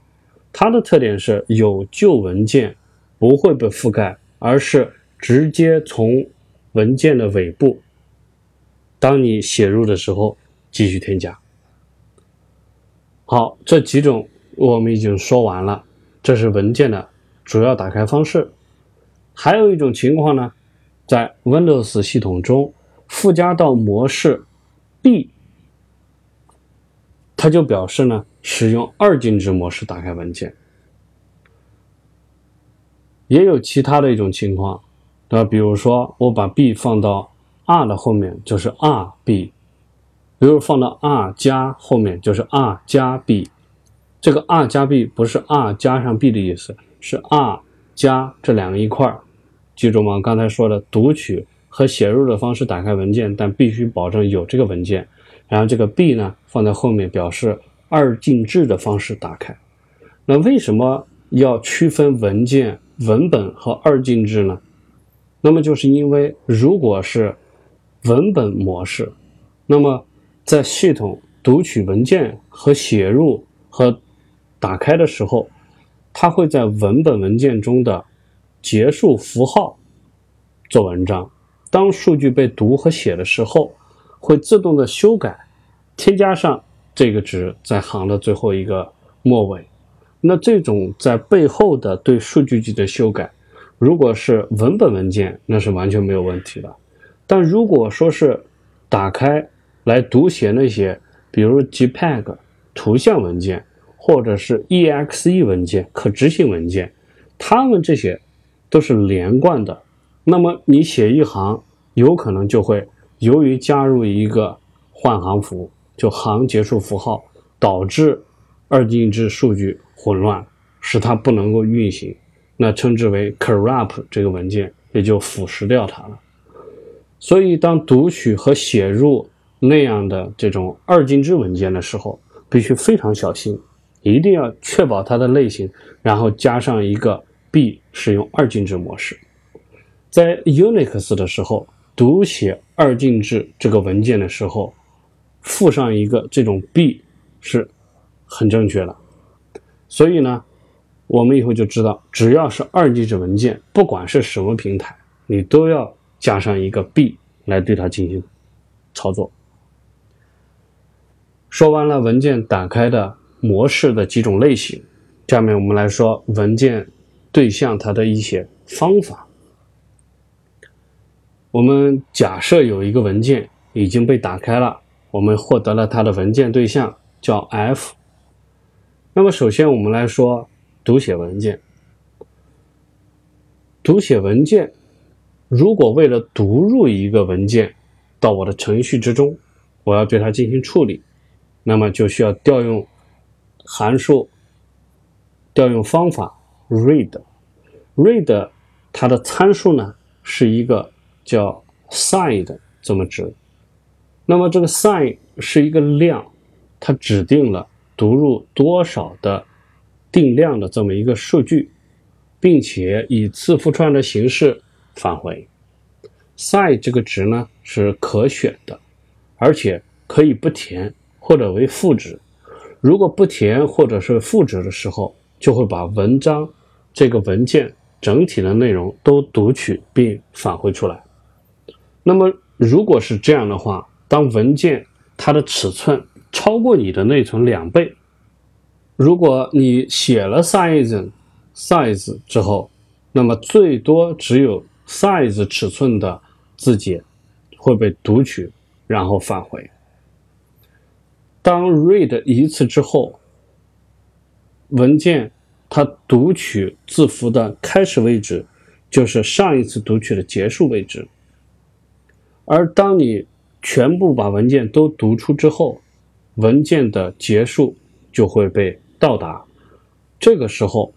它的特点是有旧文件。不会被覆盖，而是直接从文件的尾部，当你写入的时候继续添加。好，这几种我们已经说完了，这是文件的主要打开方式。还有一种情况呢，在 Windows 系统中附加到模式 B，它就表示呢使用二进制模式打开文件。也有其他的一种情况，那比如说我把 B 放到 R 的后面就是 R B，比如放到 R 加后面就是 R 加 B，这个 R 加 B 不是 R 加上 B 的意思，是 R 加这两个一块儿，记住吗？刚才说的读取和写入的方式打开文件，但必须保证有这个文件，然后这个 B 呢放在后面表示二进制的方式打开。那为什么要区分文件？文本和二进制呢？那么就是因为，如果是文本模式，那么在系统读取文件和写入和打开的时候，它会在文本文件中的结束符号做文章。当数据被读和写的时候，会自动的修改，添加上这个值在行的最后一个末尾。那这种在背后的对数据集的修改，如果是文本文件，那是完全没有问题的。但如果说是打开来读写那些，比如 JPEG 图像文件，或者是 EXE 文件、可执行文件，它们这些都是连贯的。那么你写一行，有可能就会由于加入一个换行符，就行结束符号，导致二进制数据。混乱使它不能够运行，那称之为 corrupt 这个文件也就腐蚀掉它了。所以，当读取和写入那样的这种二进制文件的时候，必须非常小心，一定要确保它的类型，然后加上一个 B 使用二进制模式。在 Unix 的时候，读写二进制这个文件的时候，附上一个这种 B 是很正确的。所以呢，我们以后就知道，只要是二进制文件，不管是什么平台，你都要加上一个 B 来对它进行操作。说完了文件打开的模式的几种类型，下面我们来说文件对象它的一些方法。我们假设有一个文件已经被打开了，我们获得了它的文件对象叫 F。那么，首先我们来说读写文件。读写文件，如果为了读入一个文件到我的程序之中，我要对它进行处理，那么就需要调用函数、调用方法 read。read 它的参数呢是一个叫 sign 这么值。那么这个 sign 是一个量，它指定了。读入多少的定量的这么一个数据，并且以字符串的形式返回。size 这个值呢是可选的，而且可以不填或者为负值。如果不填或者是负值的时候，就会把文章这个文件整体的内容都读取并返回出来。那么如果是这样的话，当文件它的尺寸。超过你的内存两倍。如果你写了 size size 之后，那么最多只有 size 尺寸的字节会被读取，然后返回。当 read 一次之后，文件它读取字符的开始位置就是上一次读取的结束位置，而当你全部把文件都读出之后，文件的结束就会被到达。这个时候，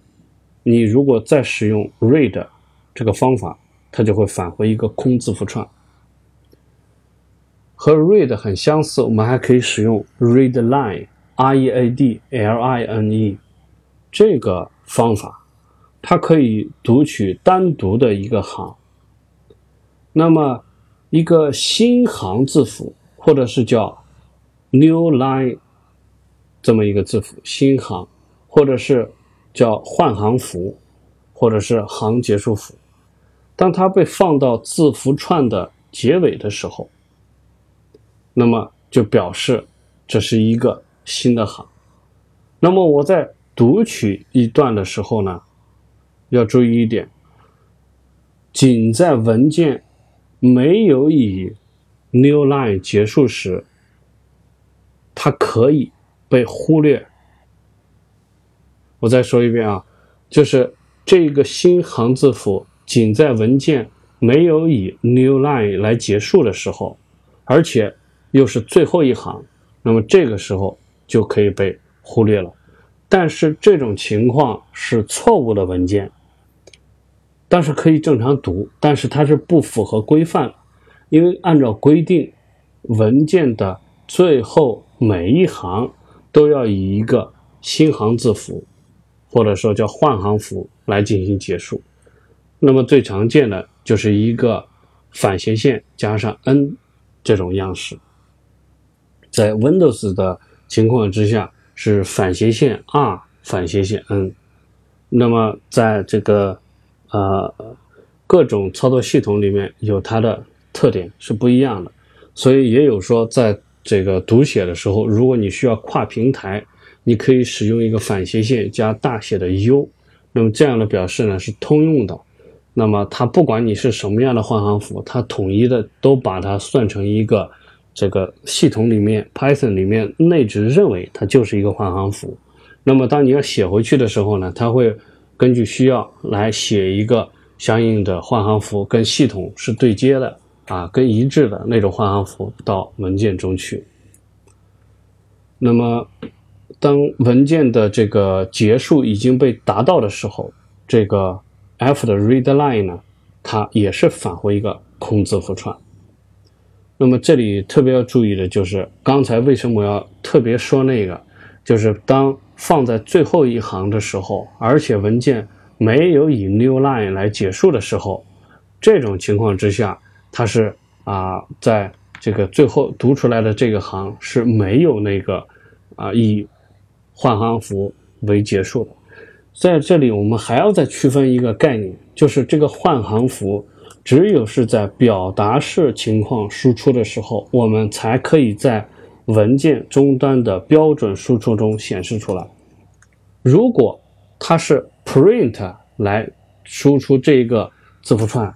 你如果再使用 read 这个方法，它就会返回一个空字符串。和 read 很相似，我们还可以使用 read line，r e a d l i n e 这个方法，它可以读取单独的一个行。那么，一个新行字符，或者是叫 new line 这么一个字符，新行，或者是叫换行符，或者是行结束符，当它被放到字符串的结尾的时候。那么就表示这是一个新的行。那么我在读取一段的时候呢，要注意一点，仅在文件没有以 new line 结束时，它可以被忽略。我再说一遍啊，就是这个新行字符仅在文件没有以 new line 来结束的时候，而且。又是最后一行，那么这个时候就可以被忽略了。但是这种情况是错误的文件，但是可以正常读，但是它是不符合规范，因为按照规定，文件的最后每一行都要以一个新行字符，或者说叫换行符来进行结束。那么最常见的就是一个反斜线加上 n 这种样式。在 Windows 的情况之下是反斜线 R 反斜线 N，那么在这个呃各种操作系统里面有它的特点是不一样的，所以也有说在这个读写的时候，如果你需要跨平台，你可以使用一个反斜线加大写的 U，那么这样的表示呢是通用的，那么它不管你是什么样的换行符，它统一的都把它算成一个。这个系统里面，Python 里面内置认为它就是一个换行符。那么当你要写回去的时候呢，它会根据需要来写一个相应的换行符，跟系统是对接的啊，跟一致的那种换行符到文件中去。那么当文件的这个结束已经被达到的时候，这个 f 的 read line 呢，它也是返回一个空字符串。那么这里特别要注意的就是，刚才为什么我要特别说那个？就是当放在最后一行的时候，而且文件没有以 new line 来结束的时候，这种情况之下，它是啊，在这个最后读出来的这个行是没有那个啊以换行符为结束的。在这里，我们还要再区分一个概念，就是这个换行符。只有是在表达式情况输出的时候，我们才可以在文件终端的标准输出中显示出来。如果它是 print 来输出这个字符串，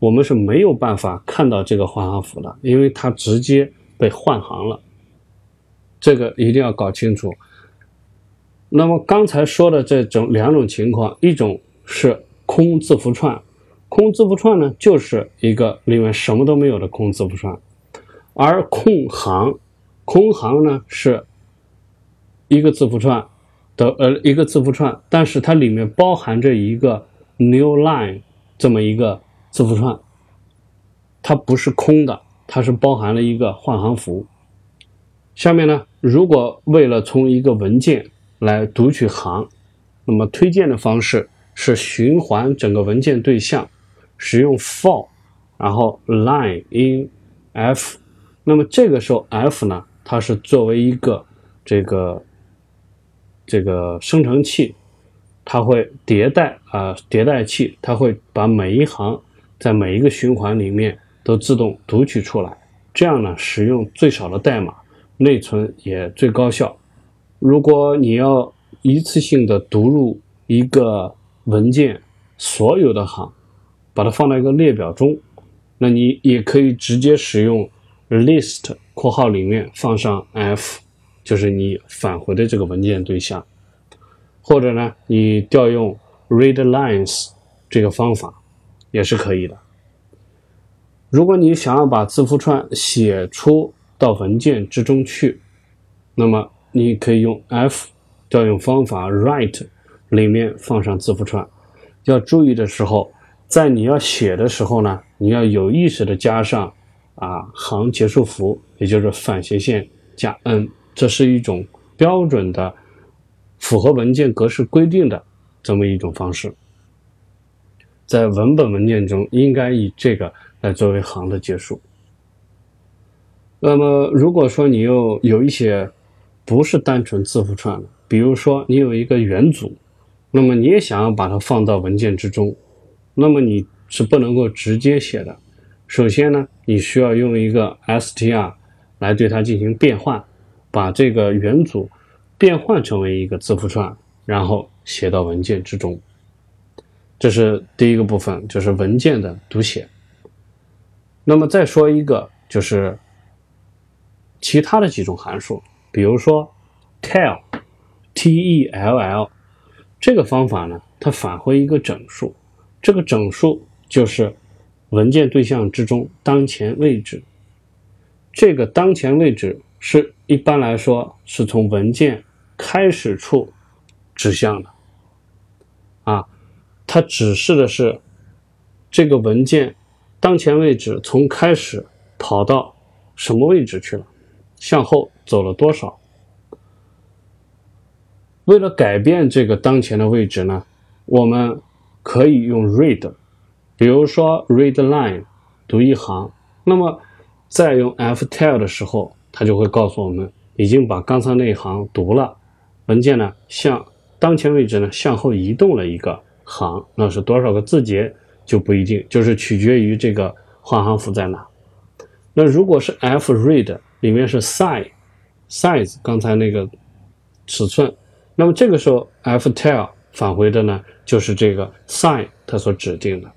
我们是没有办法看到这个换行符的，因为它直接被换行了。这个一定要搞清楚。那么刚才说的这种两种情况，一种是空字符串。空字符串呢，就是一个里面什么都没有的空字符串，而空行，空行呢是一个字符串的呃一个字符串，但是它里面包含着一个 new line 这么一个字符串，它不是空的，它是包含了一个换行符。下面呢，如果为了从一个文件来读取行，那么推荐的方式是循环整个文件对象。使用 for，然后 line in f，那么这个时候 f 呢，它是作为一个这个这个生成器，它会迭代啊迭代器，它会把每一行在每一个循环里面都自动读取出来，这样呢，使用最少的代码，内存也最高效。如果你要一次性的读入一个文件。所有的行，把它放到一个列表中。那你也可以直接使用 list 括号里面放上 f，就是你返回的这个文件对象，或者呢，你调用 read lines 这个方法也是可以的。如果你想要把字符串写出到文件之中去，那么你可以用 f 调用方法 write 里面放上字符串。要注意的时候，在你要写的时候呢。你要有意识的加上啊行结束符，也就是反斜线加 n，这是一种标准的符合文件格式规定的这么一种方式。在文本文件中，应该以这个来作为行的结束。那么，如果说你又有一些不是单纯字符串的，比如说你有一个元组，那么你也想要把它放到文件之中，那么你。是不能够直接写的。首先呢，你需要用一个 str 来对它进行变换，把这个元组变换成为一个字符串，然后写到文件之中。这是第一个部分，就是文件的读写。那么再说一个，就是其他的几种函数，比如说 tell，t-e-l-l 这个方法呢，它返回一个整数，这个整数。就是文件对象之中当前位置，这个当前位置是一般来说是从文件开始处指向的，啊，它指示的是这个文件当前位置从开始跑到什么位置去了，向后走了多少。为了改变这个当前的位置呢，我们可以用 read。比如说 read line 读一行，那么在用 ftell 的时候，它就会告诉我们已经把刚才那一行读了。文件呢向当前位置呢向后移动了一个行，那是多少个字节就不一定，就是取决于这个换行符在哪。那如果是 f read 里面是 size size 刚才那个尺寸，那么这个时候 ftell 返回的呢就是这个 sign 它所指定的。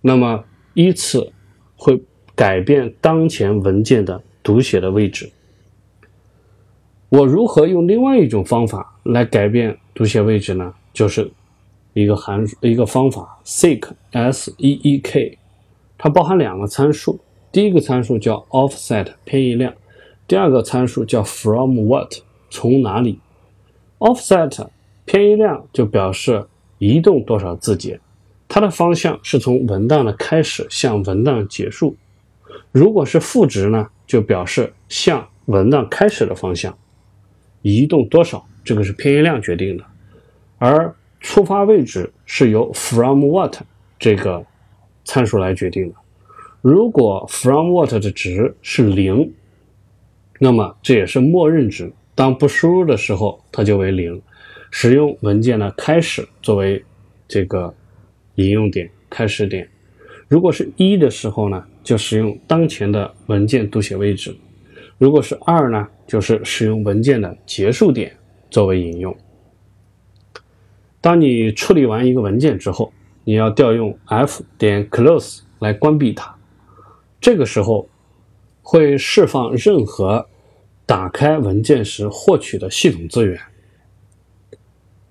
那么依次会改变当前文件的读写的位置。我如何用另外一种方法来改变读写位置呢？就是一个函数，一个方法，seek s e e k，它包含两个参数。第一个参数叫 offset 偏移量，第二个参数叫 from what 从哪里。offset 偏移量就表示移动多少字节。它的方向是从文档的开始向文档结束，如果是负值呢，就表示向文档开始的方向移动多少，这个是偏移量决定的，而出发位置是由 from what 这个参数来决定的。如果 from what 的值是零，那么这也是默认值，当不输入的时候它就为零，使用文件的开始作为这个。引用点、开始点，如果是一的时候呢，就使用当前的文件读写位置；如果是二呢，就是使用文件的结束点作为引用。当你处理完一个文件之后，你要调用 f 点 close 来关闭它，这个时候会释放任何打开文件时获取的系统资源。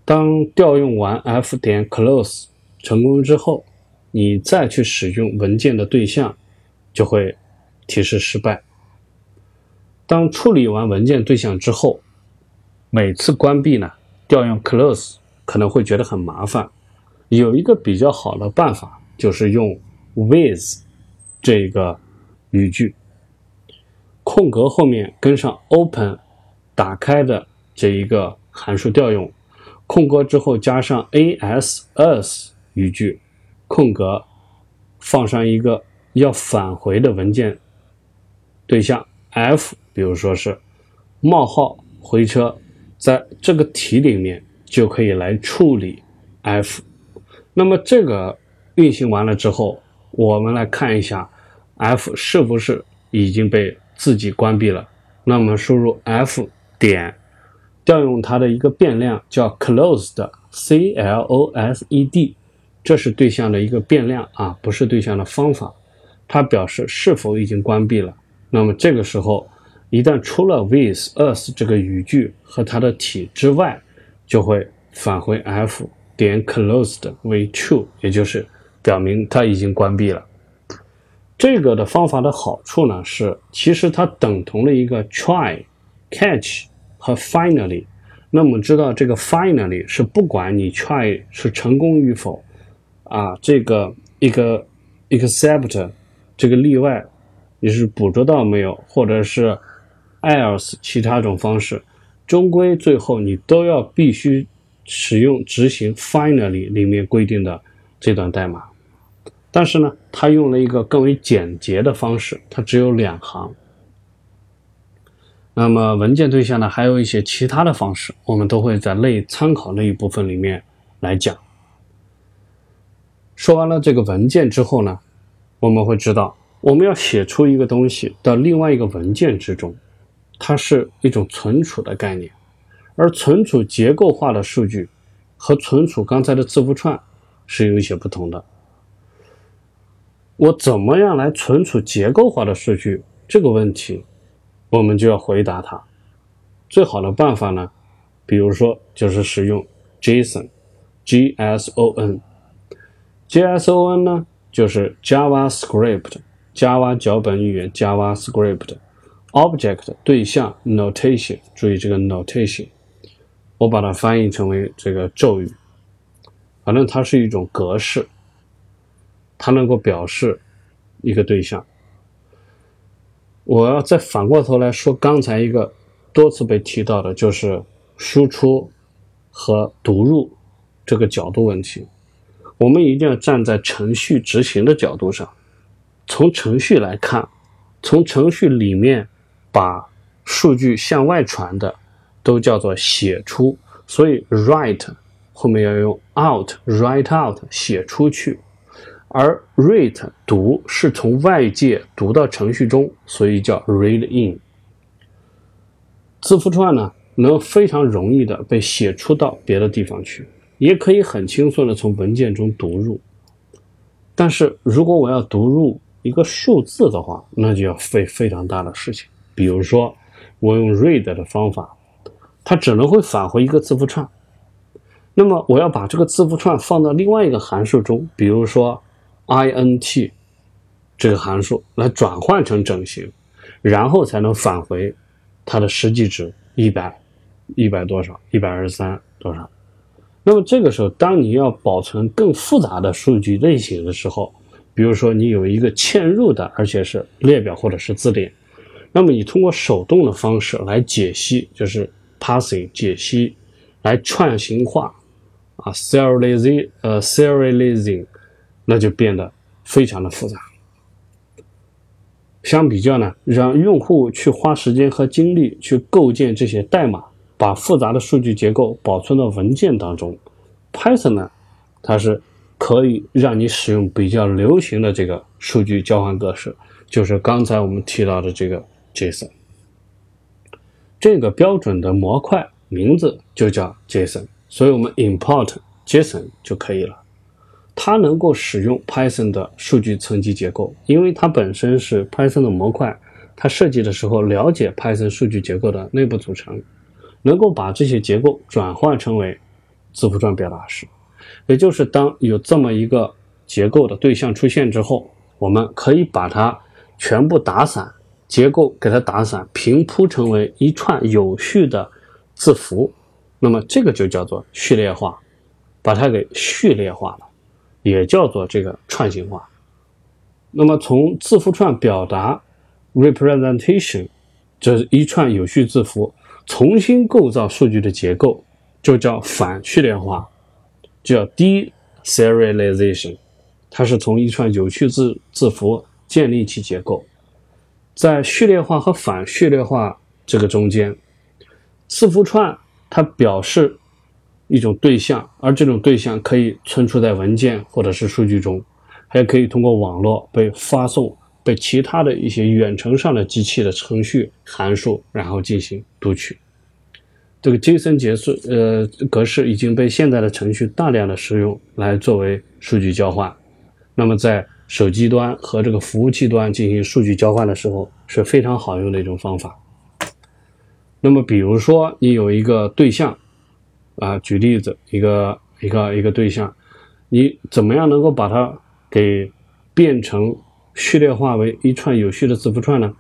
当调用完 f 点 close。成功之后，你再去使用文件的对象，就会提示失败。当处理完文件对象之后，每次关闭呢，调用 close 可能会觉得很麻烦。有一个比较好的办法，就是用 with 这个语句，空格后面跟上 open 打开的这一个函数调用，空格之后加上 as us。语句空格放上一个要返回的文件对象 f，比如说是冒号回车，在这个题里面就可以来处理 f。那么这个运行完了之后，我们来看一下 f 是不是已经被自己关闭了。那么输入 f 点调用它的一个变量叫 closed c l o s e d。这是对象的一个变量啊，不是对象的方法。它表示是否已经关闭了。那么这个时候，一旦出了 with us 这个语句和它的体之外，就会返回 f 点 closed 为 true，也就是表明它已经关闭了。这个的方法的好处呢是，其实它等同了一个 try、catch 和 finally。那我们知道这个 finally 是不管你 try 是成功与否啊，这个一个 except 这个例外你是捕捉到没有，或者是 else 其他种方式，终归最后你都要必须使用执行 finally 里面规定的这段代码。但是呢，它用了一个更为简洁的方式，它只有两行。那么文件对象呢，还有一些其他的方式，我们都会在类参考那一部分里面来讲。说完了这个文件之后呢，我们会知道，我们要写出一个东西到另外一个文件之中，它是一种存储的概念，而存储结构化的数据和存储刚才的字符串是有一些不同的。我怎么样来存储结构化的数据？这个问题，我们就要回答它。最好的办法呢，比如说就是使用 JSON，G S O N，G S O N 呢就是 JavaScript，Java 脚本语言 JavaScript，Object 对象 Notation，注意这个 Notation，我把它翻译成为这个咒语，反正它是一种格式。它能够表示一个对象。我要再反过头来说，刚才一个多次被提到的，就是输出和读入这个角度问题。我们一定要站在程序执行的角度上，从程序来看，从程序里面把数据向外传的，都叫做写出。所以 write 后面要用 out，write out 写出去。而 read 读是从外界读到程序中，所以叫 read in。字符串呢，能非常容易的被写出到别的地方去，也可以很轻松的从文件中读入。但是如果我要读入一个数字的话，那就要费非常大的事情。比如说，我用 read 的方法，它只能会返回一个字符串。那么我要把这个字符串放到另外一个函数中，比如说。Int 这个函数来转换成整形，然后才能返回它的实际值一百一百多少一百二十三多少。那么这个时候，当你要保存更复杂的数据类型的时候，比如说你有一个嵌入的，而且是列表或者是字典，那么你通过手动的方式来解析，就是 passing 解析，来串行化啊，serializing 呃 serializing。那就变得非常的复杂。相比较呢，让用户去花时间和精力去构建这些代码，把复杂的数据结构保存到文件当中。Python 呢，它是可以让你使用比较流行的这个数据交换格式，就是刚才我们提到的这个 JSON。这个标准的模块名字就叫 JSON，所以我们 import JSON 就可以了。它能够使用 Python 的数据层级结构，因为它本身是 Python 的模块，它设计的时候了解 Python 数据结构的内部组成，能够把这些结构转换成为字符串表达式。也就是当有这么一个结构的对象出现之后，我们可以把它全部打散，结构给它打散，平铺成为一串有序的字符，那么这个就叫做序列化，把它给序列化了。也叫做这个串行化。那么从字符串表达 representation，这是一串有序字符，重新构造数据的结构，就叫反序列化，叫 deserialization。它是从一串有序字字符建立起结构，在序列化和反序列化这个中间，字符串它表示。一种对象，而这种对象可以存储在文件或者是数据中，还可以通过网络被发送，被其他的一些远程上的机器的程序函数，然后进行读取。这个 JSON 结束呃格式已经被现在的程序大量的使用来作为数据交换。那么在手机端和这个服务器端进行数据交换的时候是非常好用的一种方法。那么比如说你有一个对象啊，举例子，一个一个一个对象，你怎么样能够把它给变成序列化为一串有序的字符串呢？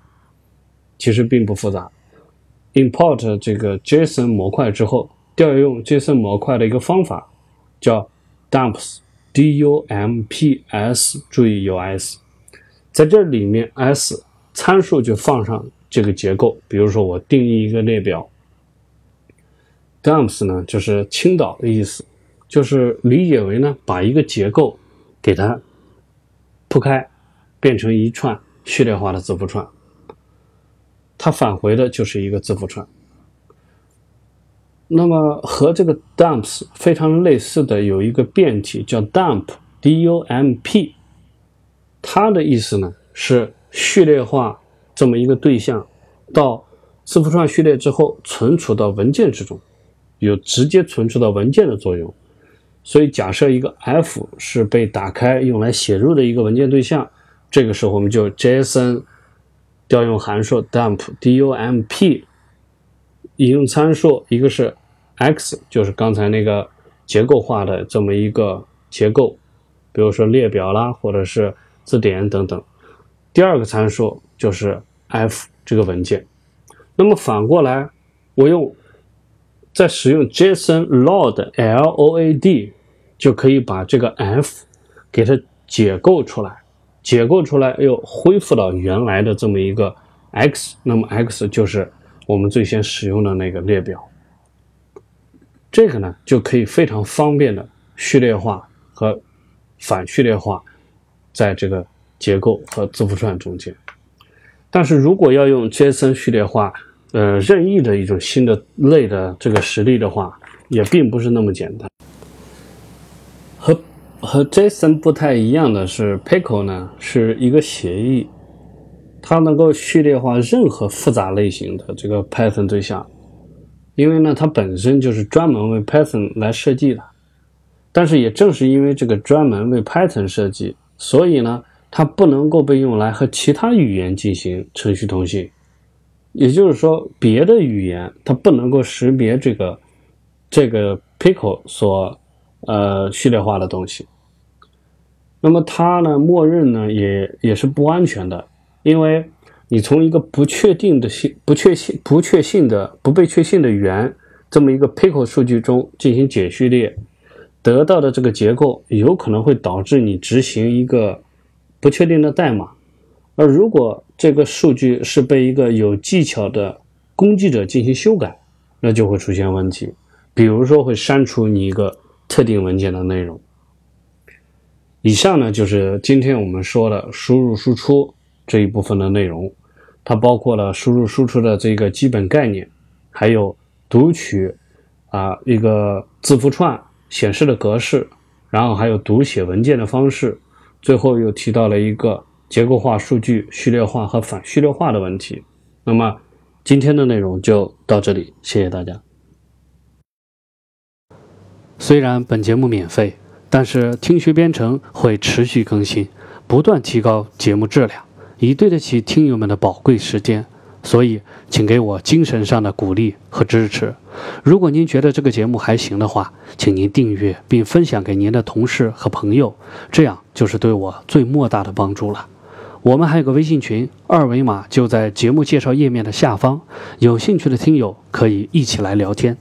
其实并不复杂。import 这个 JSON 模块之后，调用 JSON 模块的一个方法叫 dumps。d u m p s，注意有 s，在这里面 s 参数就放上这个结构。比如说我定义一个列表，dumps 呢就是倾倒的意思，就是理解为呢把一个结构给它铺开，变成一串序列化的字符串，它返回的就是一个字符串。那么和这个 dumps 非常类似的有一个变体叫 dump，d-u-m-p，它的意思呢是序列化这么一个对象到字符串序列之后存储到文件之中，有直接存储到文件的作用。所以假设一个 f 是被打开用来写入的一个文件对象，这个时候我们就 JSON 调用函数 dump，d-u-m-p，引用参数一个是。x 就是刚才那个结构化的这么一个结构，比如说列表啦，或者是字典等等。第二个参数就是 f 这个文件。那么反过来，我用在使用 JSON load l o a d 就可以把这个 f 给它解构出来，解构出来又恢复到原来的这么一个 x。那么 x 就是我们最先使用的那个列表。这个呢，就可以非常方便的序列化和反序列化，在这个结构和字符串中间。但是如果要用 JSON 序列化，呃，任意的一种新的类的这个实例的话，也并不是那么简单。和和 JSON 不太一样的是，Pickle 呢是一个协议，它能够序列化任何复杂类型的这个 Python 对象。因为呢，它本身就是专门为 Python 来设计的，但是也正是因为这个专门为 Python 设计，所以呢，它不能够被用来和其他语言进行程序通信。也就是说，别的语言它不能够识别这个这个 Pickle 所呃序列化的东西。那么它呢，默认呢也也是不安全的，因为。你从一个不确定的性、不确信、不确信的、不被确信的源这么一个 Pickle 数据中进行解序列，得到的这个结构有可能会导致你执行一个不确定的代码。而如果这个数据是被一个有技巧的攻击者进行修改，那就会出现问题，比如说会删除你一个特定文件的内容。以上呢就是今天我们说的输入输出这一部分的内容。它包括了输入输出的这个基本概念，还有读取啊一个字符串显示的格式，然后还有读写文件的方式，最后又提到了一个结构化数据序列化和反序列化的问题。那么今天的内容就到这里，谢谢大家。虽然本节目免费，但是听学编程会持续更新，不断提高节目质量。以对得起听友们的宝贵时间，所以请给我精神上的鼓励和支持。如果您觉得这个节目还行的话，请您订阅并分享给您的同事和朋友，这样就是对我最莫大的帮助了。我们还有个微信群，二维码就在节目介绍页面的下方，有兴趣的听友可以一起来聊天。